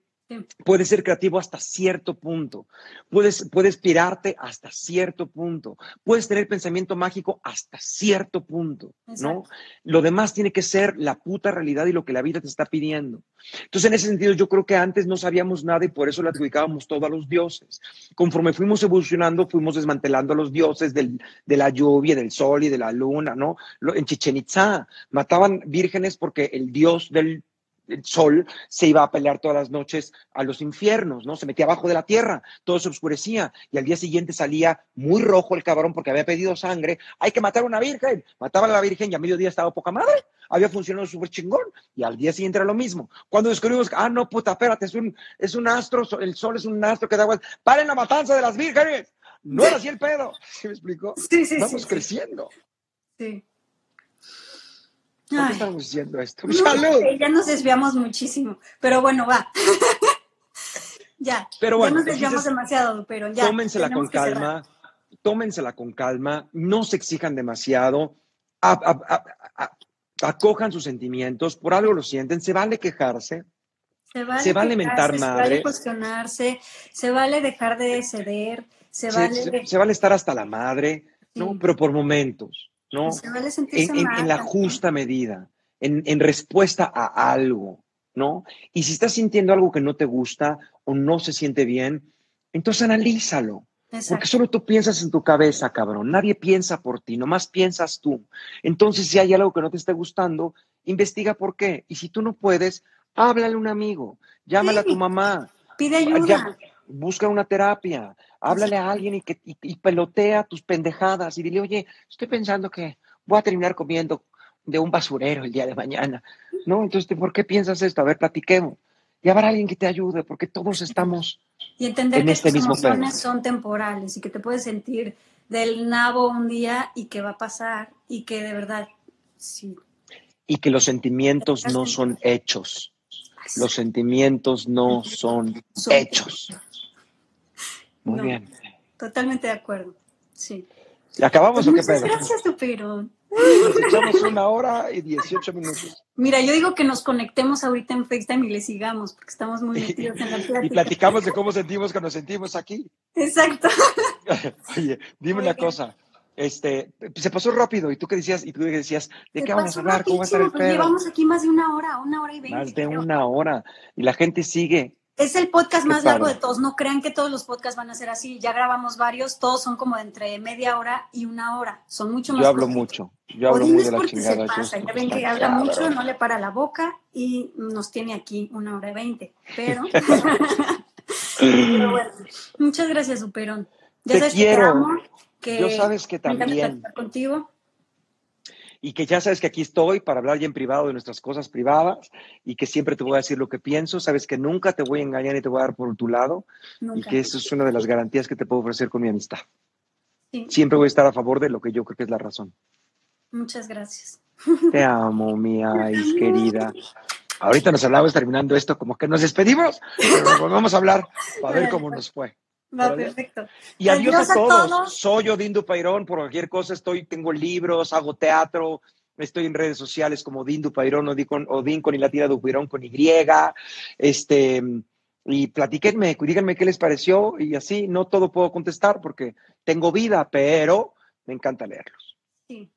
Puedes ser creativo hasta cierto punto. Puedes, puedes pirarte hasta cierto punto. Puedes tener pensamiento mágico hasta cierto punto, ¿no? Lo demás tiene que ser la puta realidad y lo que la vida te está pidiendo. Entonces, en ese sentido, yo creo que antes no sabíamos nada y por eso le adjudicábamos todo a los dioses. Conforme fuimos evolucionando, fuimos desmantelando a los dioses del, de la lluvia, del sol y de la luna, ¿no? En Chichen Itza mataban vírgenes porque el dios del el sol se iba a pelear todas las noches a los infiernos, ¿no? Se metía abajo de la tierra, todo se oscurecía y al día siguiente salía muy rojo el cabrón porque había pedido sangre. Hay que matar a una virgen. Mataban a la virgen y a mediodía estaba poca madre. Había funcionado súper chingón y al día siguiente era lo mismo. Cuando descubrimos, ah, no, puta, espérate, es un, es un astro, el sol es un astro que da igual. ¡Paren la matanza de las vírgenes! No era así el pedo. ¿Sí me explicó? Sí, sí, Vamos creciendo. Sí. ¿Por qué estamos diciendo esto? ¡Salud! ya nos desviamos muchísimo, pero bueno, va. ya. Pero bueno, ya nos desviamos demasiado, pero ya. Tómensela con calma, tómensela con calma, no se exijan demasiado, acojan sus sentimientos, por algo lo sienten, se vale quejarse. Se vale, se vale mentar madre. Se vale cuestionarse, se vale dejar de ceder, se, vale. Se, vale estar hasta la madre, ¿no? Pero por momentos. ¿No? en, la justa medida, en, respuesta a algo, ¿no? Y si estás sintiendo algo que no te gusta o no se siente bien, entonces analízalo. Porque solo tú piensas en tu cabeza, cabrón. Nadie piensa por ti, nomás piensas tú. Entonces, si hay algo que no te esté gustando, investiga por qué. Y si tú no puedes, háblale a un amigo, llámale a tu mamá. Pide ayuda. Busca una terapia, háblale a alguien y, que, y, pelotea tus pendejadas y dile, oye, estoy pensando que voy a terminar comiendo de un basurero el día de mañana. ¿No? Entonces, ¿por qué piensas esto? A ver, platiquemos. Y habrá alguien que te ayude, porque todos estamos y entender en que este tus mismo emociones son temporales y que te puedes sentir del nabo un día y que va a pasar y que de verdad sí. Y que los sentimientos no son hechos. Los sentimientos no son hechos. Muy bien. Totalmente de acuerdo. Sí. ¿Y acabamos o qué pedo? Gracias, Tuperón. Nos echamos una hora y 18 minutos. Mira, yo digo que nos conectemos ahorita en FaceTime y le sigamos, porque estamos muy metidos en la plática. Y platicamos de cómo sentimos que nos sentimos aquí. Exacto. Oye, dime una cosa. Este, se pasó rápido y tú qué decías, y tú qué decías, ¿de qué vamos a hablar? ¿Cómo va a estar el pedo? Llevamos aquí más de una hora, una hora y veinte. Más de una hora. Y la gente sigue es el podcast más largo de todos. No crean que todos los podcasts van a ser así. Ya grabamos varios. Todos son como entre media hora y una hora. Son mucho más. Yo hablo mucho. Yo hablo muy de la chingada. Se pasa. Ya ven que habla mucho, no le para la boca y nos tiene aquí una hora y veinte. Pero. Pero bueno, muchas gracias, Superón. Ya te sabes quiero. Que te amo, que Yo sabes que también. contigo y que ya sabes que aquí estoy para hablar ya en privado de nuestras cosas privadas y que siempre te voy a decir lo que pienso, sabes que nunca te voy a engañar y te voy a dar por tu lado y que eso es una de las garantías que te puedo ofrecer con mi amistad. Siempre voy a estar a favor de lo que yo creo que es la razón. Muchas gracias. Te amo, mi Ais, querida. Ahorita nos hablamos terminando esto, como que nos despedimos, pero volvemos a hablar para ver cómo nos fue. Va, perfecto. Y adiós, a, todos. Soy Odín Dupairón, por cualquier cosa estoy, tengo libros, hago teatro, estoy en redes sociales como Odín Dupairón, Odín con, Odín con y Latina Dupairón con Y, este, y platiquenme, díganme qué les pareció y así, no todo puedo contestar porque tengo vida, pero me encanta leerlos. Sí,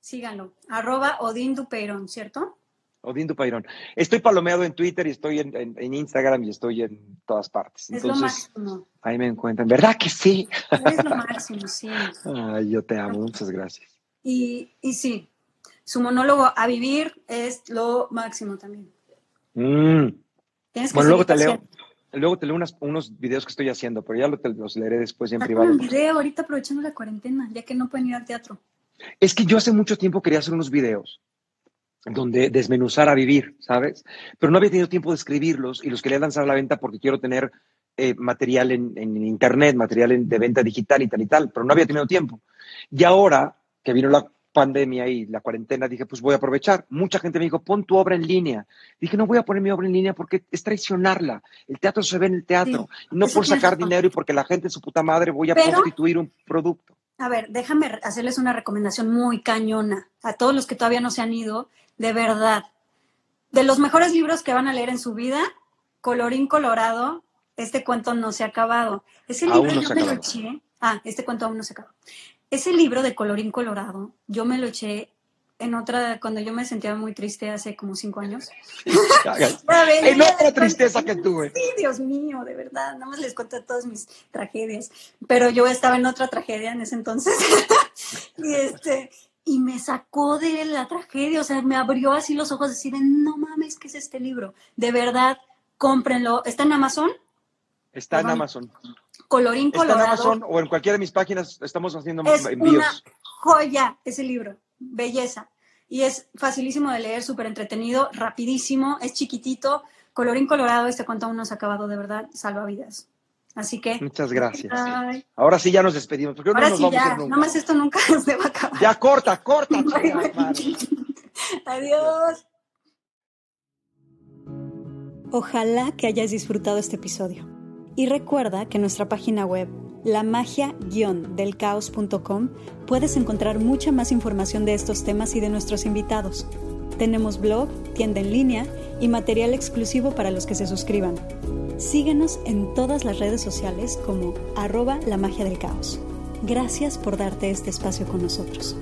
síganlo, arroba Odín Dupairón, ¿cierto? Odín Dupairón. Estoy palomeado en Twitter y estoy en, Instagram y estoy en todas partes. Es lo máximo. Ahí me encuentran. ¿Verdad que sí? Es lo máximo, sí. Ay, yo te amo. Muchas gracias. Y, y sí, su monólogo a vivir es lo máximo también. Mm. bueno, luego te leo. Luego te leo unos videos que estoy haciendo, pero ya los leeré después en privado. un video ahorita aprovechando la cuarentena, ya que no pueden ir al teatro. Es que yo hace mucho tiempo quería hacer unos videos donde desmenuzar a vivir, ¿sabes? Pero no había tenido tiempo de escribirlos y los quería lanzar a la venta porque quiero tener eh, material en, internet, material de venta digital y tal y tal, pero no había tenido tiempo. Y ahora que vino la pandemia y la cuarentena, dije, pues voy a aprovechar. Mucha gente me dijo, pon tu obra en línea. Dije, no voy a poner mi obra en línea porque es traicionarla. El teatro se ve en el teatro, no por sacar dinero y porque la gente, su puta madre, voy a constituir un producto. A ver, déjame hacerles una recomendación muy cañona a todos los que todavía no se han ido de verdad, de los mejores libros que van a leer en su vida, Colorín Colorado, este cuento no se ha acabado. Ese libro Aún no yo me lo acabado. eché. Ah, este cuento aún no se acabó. Ese libro de Colorín Colorado, yo me lo eché en otra, cuando yo me sentía muy triste hace como cinco años. En otra tristeza que tuve. Sí, Dios mío, de verdad, nada más les cuento todas mis tragedias. Pero yo estaba en otra tragedia en ese entonces. y este, y me sacó de la tragedia, o sea, me abrió así los ojos, decir, no mames, ¿qué es este libro? De verdad, cómprenlo. ¿Está en Amazon? Está en. Amazon. Colorín Está en Colorado. Amazon o en cualquiera de mis páginas estamos haciendo es envíos. una joya ese libro, belleza. Y es facilísimo de leer, súper entretenido, rapidísimo, es chiquitito. Colorín colorado, este cuento aún no se ha acabado, de verdad, salva vidas. Así que... Muchas gracias. Ay, Ahora sí ya nos despedimos, porque no ahora nos sí vamos a ya, ir nunca. nada más esto nunca se va a acabar. Ya corta, corta. Bye, chingada bye. madre. Adiós. Ojalá que hayas disfrutado este episodio. Y recuerda que en nuestra página web, lamagia-delcaos.com, puedes encontrar mucha más información de estos temas y de nuestros invitados. Tenemos blog, tienda en línea y material exclusivo para los que se suscriban. Síguenos en todas las redes sociales como arroba la magia del caos. Gracias por darte este espacio con nosotros.